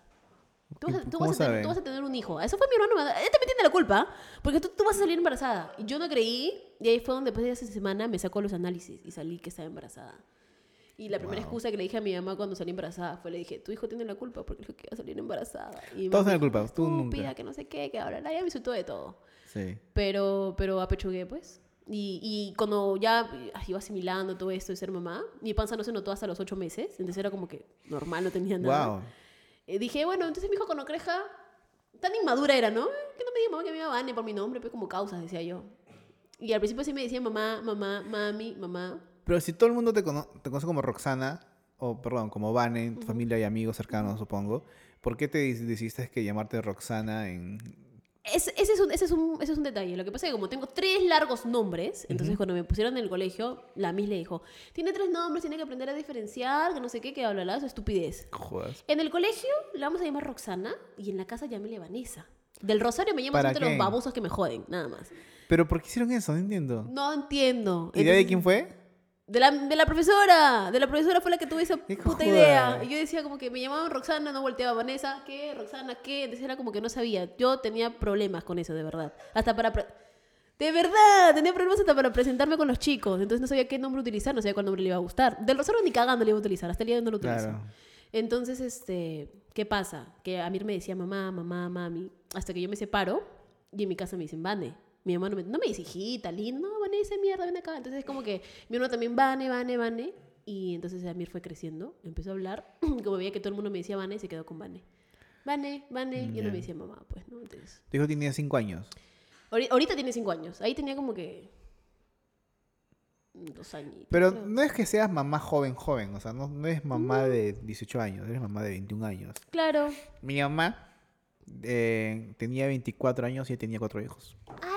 Tú vas, a, tú ¿Cómo vas a tener, tú vas a tener un hijo. Eso fue mi hermano. Él también tiene la culpa, porque tú, tú vas a salir embarazada. Y yo no creí, y ahí fue donde después de esa semana me sacó los análisis y salí que estaba embarazada. Y la primera excusa que le dije a mi mamá cuando salí embarazada fue, le dije, tu hijo tiene la culpa porque dijo que iba a salir embarazada. Y Todos tienen dijo, culpa, tú "Estúpida, nunca". que no sé qué, que ahora ya me insultó de todo. Sí. Pero, pero apechugué, pues. Y, y cuando ya ay, iba asimilando todo esto de ser mamá, mi panza no se notó hasta los ocho meses. Entonces era como que normal, no tenía nada. Wow. Eh, dije, bueno, entonces mi hijo cuando crezca, tan inmadura era, ¿no? Que no me diga mamá que me iba a Vane por mi nombre, pues como causas, decía yo. Y al principio sí me decía mamá, mamá, mami, mamá. Pero si todo el mundo te, cono- te conoce como Roxana, o perdón, como Vane, tu familia y amigos cercanos, supongo, ¿por qué te dec- decidiste que llamarte Roxana en... Es- ese, es un, ese, es un, ese es un detalle. Lo que pasa es que como tengo tres largos nombres, entonces cuando me pusieron en el colegio, la Miss le dijo, tiene tres nombres, tiene que aprender a diferenciar, que no sé qué, que bla, bla, bla, eso es estupidez. En el colegio la vamos a llamar Roxana y en la casa llámele Vanessa. Del Rosario me llaman ¿Para solamente los babosos que me joden, nada más. ¿Pero por qué hicieron eso? No entiendo. No entiendo. ¿Idea de quién fue? De la, de la profesora, de la profesora fue la que tuvo esa puta idea. Y yo decía como que me llamaban Roxana, no volteaba Vanessa, ¿qué? Roxana, ¿qué? Entonces era como que no sabía. Yo tenía problemas con eso, de verdad. Hasta para... De verdad, tenía problemas hasta para presentarme con los chicos. Entonces no sabía qué nombre utilizar, no sabía cuál nombre le iba a gustar. Del Rosario ni cagando le iba a utilizar, hasta el día de hoy no lo utilizo. Claro. Entonces, este, ¿qué pasa? Que Amir me decía mamá, mamá, mami, hasta que yo me separo y en mi casa me dicen Vane. Mi mamá no me, no me dice hijita, linda, no, Vane, dice mierda, ven acá. Entonces, es como que mi hermano también Vane, Vane, Vane. Y entonces Amir fue creciendo, empezó a hablar. Como veía que todo el mundo me decía Vane, se quedó con Vane. Vane, Vane, y yo no me decía mamá, pues, ¿no? Entonces, Tu hijo tenía cinco años. ahori- ahorita tiene cinco años, ahí tenía como que dos añitos. Pero creo. no es que seas mamá joven, joven. O sea, no, no es mamá de 18 años, eres mamá de 21 años. Claro. Mi mamá eh, tenía 24 años y tenía cuatro hijos. A la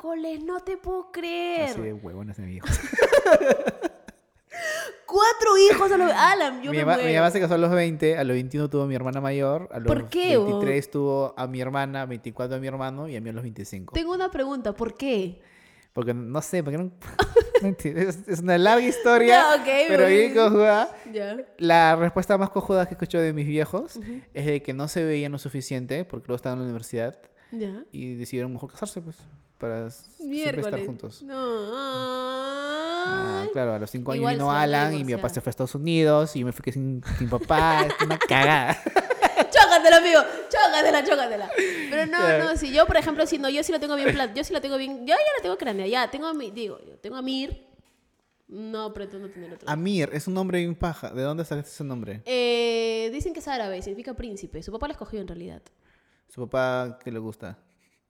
miércoles, no te puedo creer. Así de huevones de mi hijo. Cuatro hijos a los... Alan, yo mi, me mamá, mi muero. mamá se casó a los 20, a los 21 tuvo a mi hermana mayor, a los ¿Por qué, vos? 23 tuvo a mi hermana, 24 a mi hermano y a mí a los 25. Tengo una pregunta, ¿por qué? Porque no sé, porque no... es, es una larga historia, Ya, ok, pero bien cojuda. Ya. La respuesta más cojuda que escucho de mis viejos es de que no se veían lo suficiente porque luego estaban en la universidad Ya. y decidieron mejor casarse, pues, para siempre estar juntos. No. Ah, claro, a los cinco años Igual vino se Alan y mi papá se fue a Estados Unidos y yo me fui que sin, sin papá, es una cagada. Chócatela, amigo. Chócatela, chócatela. Pero no, no, si yo, por ejemplo, si no, yo sí la tengo bien plan, yo sí la tengo bien, yo ya la tengo craneada, ya, tengo a mi, digo, yo tengo a Mir, No pretendo tener otro. Amir, es un nombre bien paja. ¿De dónde sacaste ese nombre? Eh, dicen que es árabe, significa príncipe. Su papá lo escogió en realidad. ¿Su papá qué le gusta?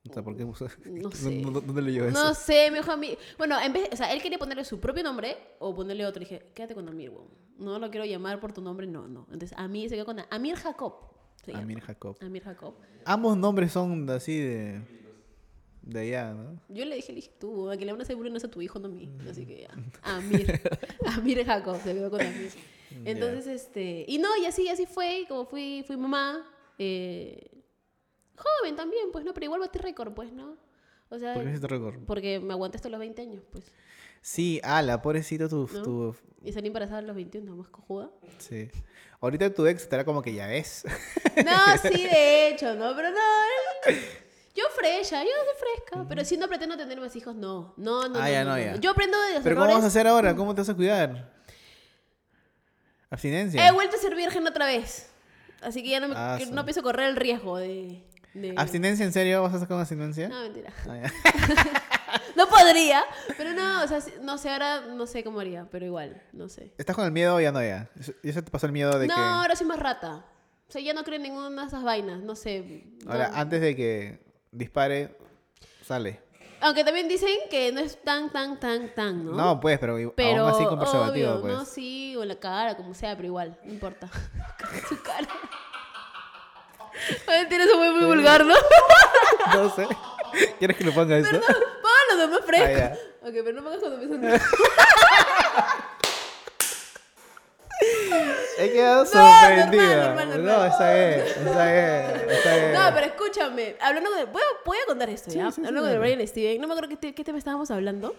O sea, ¿por qué? No sé. ¿Dónde, leyó eso? No sé, me dijo a mí. Bueno, en vez, o sea, él quería ponerle su propio nombre o ponerle otro. Y dije, quédate con Amir, weón. No lo quiero llamar por tu nombre, no, no. Entonces, Amir se quedó con Amir Jacob. Amir Jacob. Amir Jacob. Ambos nombres son así de. de allá, ¿no? Yo le dije, le dije, tú, a que le van a hacer bullying es a tu hijo, no a mí. Así que ya. Amir. Amir Jacob, se quedó con Amir. Entonces, este. Y no, y así, así fue. Como fui, fui mamá. eh, joven también, pues, ¿no? Pero igual batí récord, pues, ¿no? O sea, ¿Por qué hiciste récord? porque me aguanté hasta los 20 años, pues. Sí, ala, pobrecito tu, ¿No? tu- Y salí embarazada a los 21, más cojuda. Sí. Ahorita tu ex estará como que ya ves. No, sí, de hecho, ¿no? Pero no, yo fresca, yo soy fresca. Pero si no pretendo tener más hijos, no. No, no, Ah, no, ya, no, no, no. ya. Yo aprendo de los Pero ¿cómo errores. vas a hacer ahora? ¿Cómo te vas a cuidar? Abstinencia. He vuelto a ser virgen otra vez. Así que ya no, me, Ah, no pienso correr el riesgo de... de- ¿Abstinencia en serio? ¿Vas a sacar una abstinencia? No, mentira. Ah, ya. No podría, pero no, o sea, no sé, ahora no sé cómo haría, pero igual, no sé. ¿Estás con el miedo o ya no ya? ¿Ya se te pasó el miedo de No, que... ahora soy más rata. O sea, ya no creo en ninguna de esas vainas, no sé. Ahora, no. antes de que dispare, sale. Aunque también dicen que no es tan, tan, tan, tan, ¿no? No, pues, pero, Pero, aún así con preservativo, obvio, pues. no, sí, o la cara, como sea, pero igual, no importa. Su cara. Mentira, eso fue muy vulgar, ¿no? No sé. ¿Quieres que le ponga eso? Póngalo de más fresco. Ah, ok, pero no pongas cuando me sonríe. He quedado No, normal, normal. No, está bien, está bien, está bien. No, pero escúchame. Hablando de. Voy a, voy a contar esto, ¿ya? Sí, sí, sí, hablando de dale. Brian Steven. No me acuerdo qué, qué tema estábamos hablando.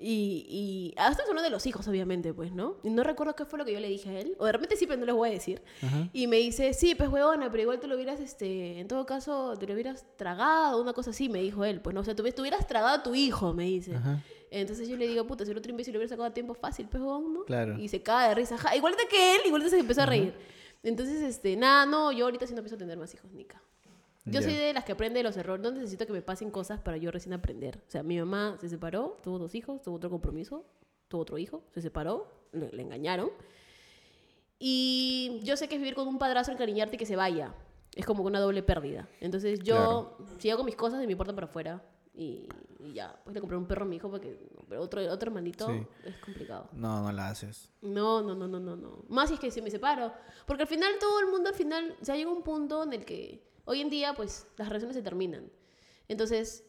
Y. y ah, estamos hablando de los hijos, obviamente, pues, ¿no? Y no recuerdo qué fue lo que yo le dije a él. O de repente sí, pero no les voy a decir. Ajá. Y me dice, sí, pues, huevona, pero igual te lo hubieras, este. En todo caso, te lo hubieras tragado, una cosa así, me dijo él. Pues, no, o sea, te hubieras- te hubieras tragado a tu hijo, me dice. Ajá. Entonces yo le digo, puta, si el otro imbécil lo hubiera sacado a tiempo fácil, pues, ¿no? Claro. Y se cae de risa. Ja, igualita que él, igualita se empezó a reír. Entonces, este, nada, no, yo ahorita sí no pienso tener más hijos, Nica. Yo Ya. soy de las que aprende de los errores. No necesito que me pasen cosas para yo recién aprender. O sea, mi mamá se separó, tuvo dos hijos, tuvo otro compromiso, tuvo otro hijo, se separó, le, le engañaron. Y yo sé que es vivir con un padrazo, encariñarte y que se vaya. Es como una doble pérdida. Entonces yo sigo con mis cosas y me puerta para afuera. Y, y ya, pues le compré un perro a mi hijo porque pero otro, otro hermanito Sí. es complicado. No, no la haces. No, no, no, no, no, no. Más si es que si me separo. Porque al final todo el mundo al final, o sea, llega un punto en el que hoy en día pues las relaciones se terminan. Entonces,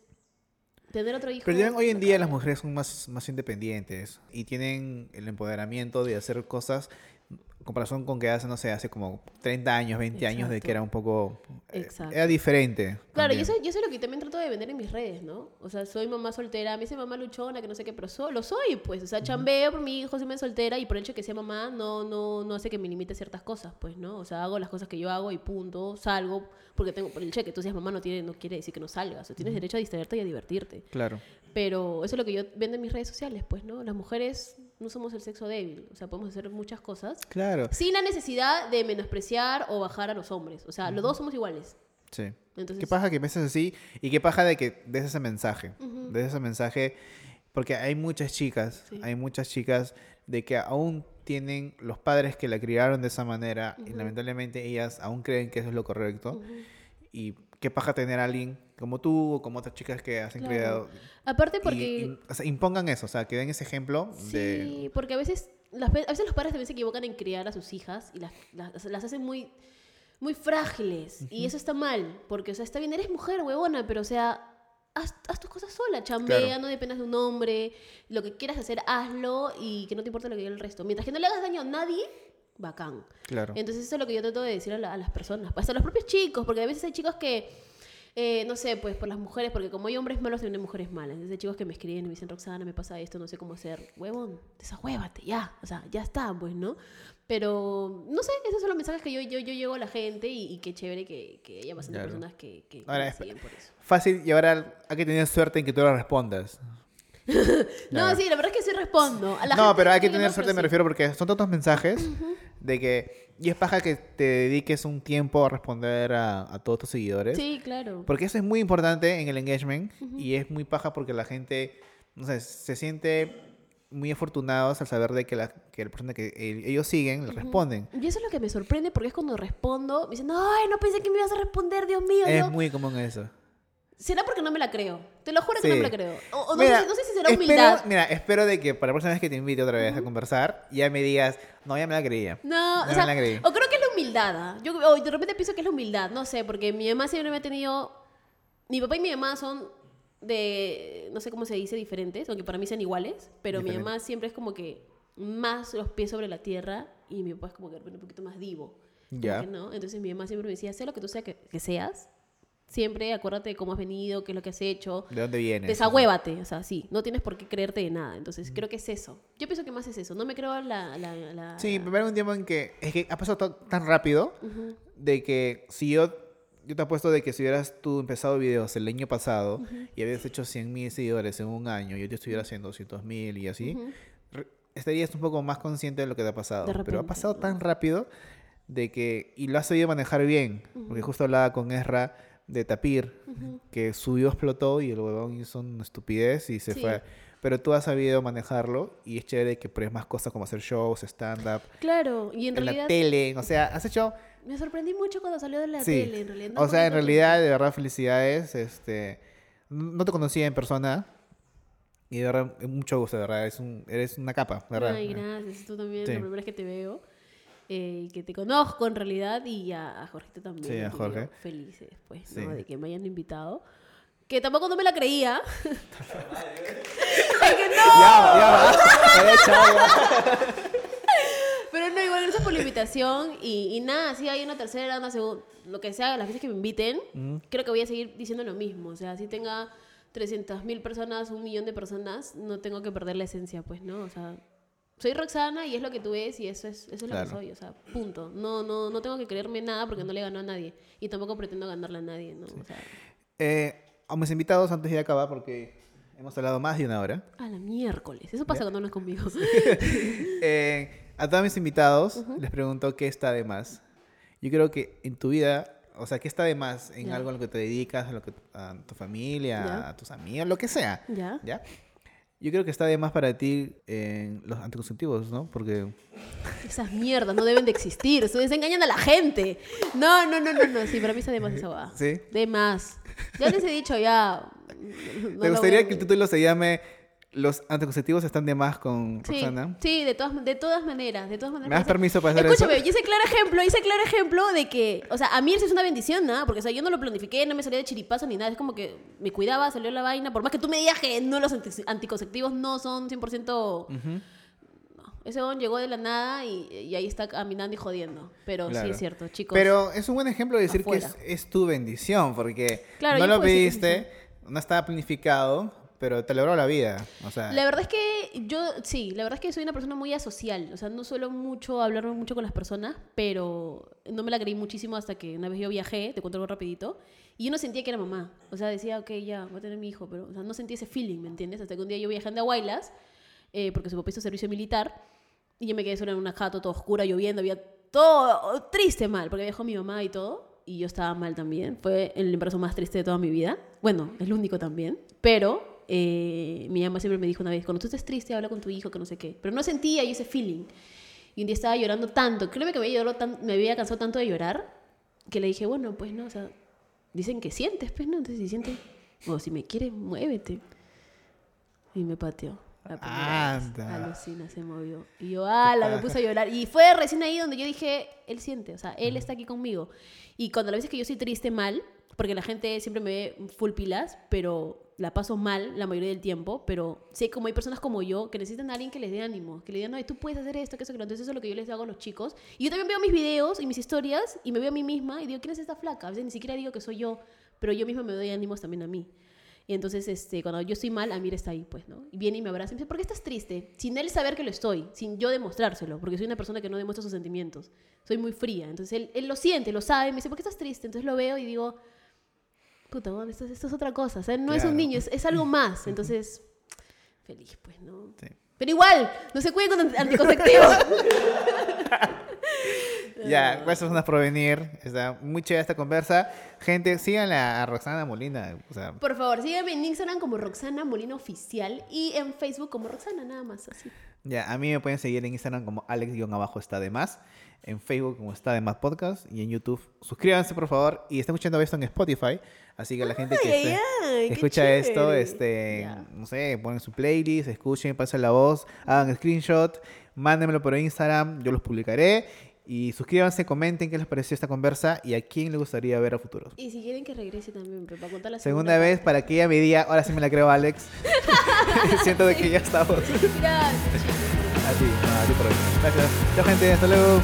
tener otro hijo... Pero ya hoy en día las mujeres son más, más independientes y tienen el empoderamiento de hacer cosas comparación con que hace, no sé, hace como 30 años, 20 años de que era un poco... eh, Exacto. Era diferente. Claro, y también. eso, y eso es lo que también trato de vender en mis redes, ¿no? O sea, soy mamá soltera, me dice mamá luchona, que no sé qué, pero so- lo soy, pues. O sea, chambeo por mi hijo, soy mamá soltera, y por el hecho de que sea mamá, no, no, no hace que me limite ciertas cosas, pues, ¿no? O sea, hago las cosas que yo hago y punto, salgo, porque tengo, por el hecho de que tú seas mamá no, tiene, no quiere decir que no salgas, o sea, tienes derecho a distraerte y a divertirte. Claro. Pero eso es lo que yo vendo en mis redes sociales, pues, ¿no? Las mujeres no somos el sexo débil, o sea, podemos hacer muchas cosas Claro. sin la necesidad de menospreciar o bajar a los hombres. O sea, los dos somos iguales. Sí. Entonces, Qué paja que pienses así y qué paja de que des ese mensaje. Des ese mensaje porque hay muchas chicas, Sí. hay muchas chicas de que aún tienen los padres que la criaron de esa manera y lamentablemente ellas aún creen que eso es lo correcto. Y qué paja tener a alguien como tú o como otras chicas que hacen Claro. criado Aparte y- porque... y, o sea, impongan eso, o sea, que den ese ejemplo de... Sí, porque a veces, las, a veces los padres también se equivocan en criar a sus hijas y las, las, las hacen muy, muy frágiles. Y eso está mal, porque, o sea, está bien, eres mujer, huevona, pero, o sea, haz, haz tus cosas sola, chambea, Claro. no dependas de un hombre, lo que quieras hacer, hazlo y que no te importe lo que diga el resto. Mientras que no le hagas daño a nadie, bacán. Claro. Entonces eso es lo que yo trato de decir a, la- a las personas, hasta a los propios chicos, porque a veces hay chicos que, eh, no sé, pues por las mujeres, porque como hay hombres malos, también hay mujeres malas. Entonces hay chicos que me escriben y me dicen, Roxana, me pasa esto, no sé cómo hacer. Huevón, desahuévate, ya, o sea, ya está, pues, ¿no? Pero, no sé, esos son los mensajes que yo, yo, yo llevo a la gente y, y qué chévere que, que haya bastantes Claro. personas que, que, Ahora, me siguen por eso. Fácil llevar al, a que tener suerte en que tú lo respondas. No, sí, la verdad es que sí respondo. A la no, gente pero hay que tener suerte, pero me sí. refiero, porque son tantos mensajes de que... Y es paja que te dediques un tiempo a responder a, a todos tus seguidores. Sí, claro. Porque eso es muy importante en el engagement y es muy paja porque la gente, no sé, se siente muy afortunados al saber de que la, que la persona que ellos siguen les responden. Y eso es lo que me sorprende porque es cuando respondo, me dicen, ay, no pensé que me ibas a responder, Dios mío. Es muy común eso. ¿Será porque no me la creo? Te lo juro que Sí. no me la creo. O, o no, Mira, sé, no sé si será espero- humildad. mira, espero de que para la próxima vez que te invite otra vez a conversar, ya me digas, no, ya me la creía. No, Ya o me sea, la creí. o creo que es la humildad. ¿ah? Yo o de repente pienso que es la humildad, no sé, porque mi mamá siempre me ha tenido. Mi papá y mi mamá son de. No sé cómo se dice, diferentes, aunque para mí sean iguales, pero mi Diferente. mamá siempre es como que más los pies sobre la tierra y mi papá es como que un poquito más divo. Ya. que no. Entonces mi mamá siempre me decía, sé lo que tú sea que, que seas, siempre acuérdate de cómo has venido, qué es lo que has hecho. ¿De dónde vienes? Desahuévate, o sea, sí, no tienes por qué creerte de nada. Entonces, creo que es eso. Yo pienso que más es eso. No me creo la. la, la- Sí, hay un tiempo en que es que ha pasado tan rápido Ujú. de que si yo, yo te apuesto de que si hubieras tú empezado videos el año pasado y habías hecho 100 mil seguidores en un año y yo te estuviera haciendo 200 mil y así, Ujú. re- estarías un poco más consciente de lo que te ha pasado. De Pero ha repente, pasado tan rápido de que, y lo has sabido manejar bien, porque justo hablaba con Ezra de Tapir, que su video explotó y el huevón hizo una estupidez y se Sí. fue. Pero tú has sabido manejarlo y es chévere que pruebes más cosas como hacer shows, stand-up, Claro, y en, en, realidad la tele, o sea, has hecho... me sorprendí mucho cuando salió de la Sí. tele, en realidad. no o sea, en realidad, de verdad, felicidades. Este, no te conocía en persona. Y de verdad, mucho gusto, de verdad. Eres, un, eres una capa, de verdad. Ay, gracias. Tú también, Sí. la primera vez que te veo. Eh, que te conozco en realidad y a, a Jorgito también. Sí, a Jorge. Felices, pues, Sí. ¿no? De que me hayan invitado. Que tampoco no me la creía. Que no. Ya, ya. Pero no, igual gracias por la invitación. Y, y nada, si hay una tercera, una segunda, lo que sea, las veces que me inviten, creo que voy a seguir diciendo lo mismo. O sea, si tenga 300 mil personas, un millón de personas, no tengo que perder la esencia, pues, ¿no? O sea, soy Roxana y es lo que tú ves y eso es, eso es lo Claro. que soy. O sea, punto. No, no, no tengo que creerme nada porque no le ganó a nadie. Y tampoco pretendo ganarle a nadie, ¿no? O sea, Eh, a mis invitados, antes de acabar, porque hemos hablado más de una hora. a la miércoles. Eso pasa cuando no es conmigo. Eh, a todos mis invitados les pregunto qué está de más. Yo creo que en tu vida, o sea, ¿qué está de más en Ya. algo en lo que te dedicas, a, lo que, a tu familia, Ya. a tus amigos, lo que sea? ¿Ya? ¿Ya? Yo creo que está de más para ti en los anticonceptivos, ¿no? Porque Esas mierdas no deben de existir. Ustedes engañan a la gente. No, no, no, no, no. Sí, para mí está de más esa guada. ¿Sí? De más. Ya les he dicho, ya. no ¿Te gustaría a- que el título se llame Los anticonceptivos están de más con Sí, Roxana? sí, de todas, de todas maneras, de todas maneras. ¿Me das permiso para hacer Escúchame, eso? y ese claro ejemplo, ese claro ejemplo de que, o sea, a mí eso es una bendición, ¿no? Porque, o sea, yo no lo planifiqué, no me salía de chiripazo ni nada, es como que me cuidaba, salió la vaina, por más que tú me digas que no, los anti- anticonceptivos no son 100%... No, ese don llegó de la nada y, y ahí está caminando y jodiendo. Pero sí Claro. es cierto, chicos. Pero es un buen ejemplo de decir que es, tu bendición, porque Claro, no yo lo pediste, no estaba planificado, pero te logró la vida. O sea, La verdad es que yo, sí, la verdad es que soy una persona muy asocial. O sea, no suelo mucho hablar mucho con las personas, pero no me la creí muchísimo hasta que una vez yo viajé, te cuento algo rapidito, y yo no sentía que era mamá. O sea, decía, ok, ya, voy a tener mi hijo, pero o sea, no sentía ese feeling, ¿me entiendes? Hasta que un día yo viajando a Huaylas, eh, porque su papá hizo servicio militar, y yo me quedé sola en una jato toda oscura, lloviendo, había todo triste mal, porque viajó mi mamá y todo, y yo estaba mal también. Fue el embarazo más triste de toda mi vida. Bueno, el único también. Pero eh, mi mamá siempre me dijo una vez, cuando tú estés triste, habla con tu hijo, que no sé qué. Pero no sentía yo ese feeling. Y un día estaba llorando tanto, créeme que me había, tan- me había cansado tanto de llorar, que le dije, bueno, pues no, o sea, dicen que sientes, pues no, entonces si sientes, o si me quieres, muévete. Y me pateó. La primera vez. Anda. Alucina, se movió. Y yo, ala, me puse a llorar. Y fue recién ahí donde yo dije, él siente, o sea, él está aquí conmigo. Y cuando la veces que yo estoy triste, mal, porque la gente siempre me ve full pilas, pero la paso mal la mayoría del tiempo, pero sé como hay personas como yo que necesitan a alguien que les dé ánimo, que le digan, no, tú puedes hacer esto, que eso, que lo Entonces eso es lo que yo les hago a los chicos. Y yo también veo mis videos y mis historias y me veo a mí misma y digo, ¿quién es esta flaca? A veces ni siquiera digo que soy yo, pero yo misma me doy ánimos también a mí. Y entonces, este, cuando yo estoy mal, Amir está ahí, pues, ¿no? Y viene y me abraza y me dice, ¿por qué estás triste? Sin él saber que lo estoy, sin yo demostrárselo, porque soy una persona que no demuestra sus sentimientos. Soy muy fría. Entonces, él, él lo siente, lo sabe, me dice, ¿por qué estás triste? Entonces lo veo y digo, puta, bueno, esto, es- esto es otra cosa. O sea, no es un niño, es, es algo más. Entonces, feliz, pues, ¿no? Sí. Pero igual, no se cuiden con anti- anticonceptivos. Ya, gracias a por venir. Está muy chévere esta conversa. Gente, síganla a Roxana Molina. O sea, Por favor, sígueme en Instagram como Roxana Molina Oficial y en Facebook como Roxana, nada más así. ya, a mí me pueden seguir en Instagram como Alex-abajo está de más. En Facebook como está de más podcast. Y en YouTube, suscríbanse por favor. Y estén escuchando esto en Spotify. Así que la gente que Ay, esté- ay, ay, qué escucha esto, chévere. este, Ya. no sé, ponen su playlist, escuchen, pasen la voz, hagan screenshot, mándenmelo por Instagram, yo los publicaré. Y suscríbanse, comenten qué les pareció esta conversa y a quién le gustaría ver a futuros. Y si quieren que regrese también, pues, para contar la Segunda vez para que ella me diga, ahora sí me la creo, Alex. Siento de que ya estamos. Gracias, por hoy. Gracias. Chao, gente. Hasta luego.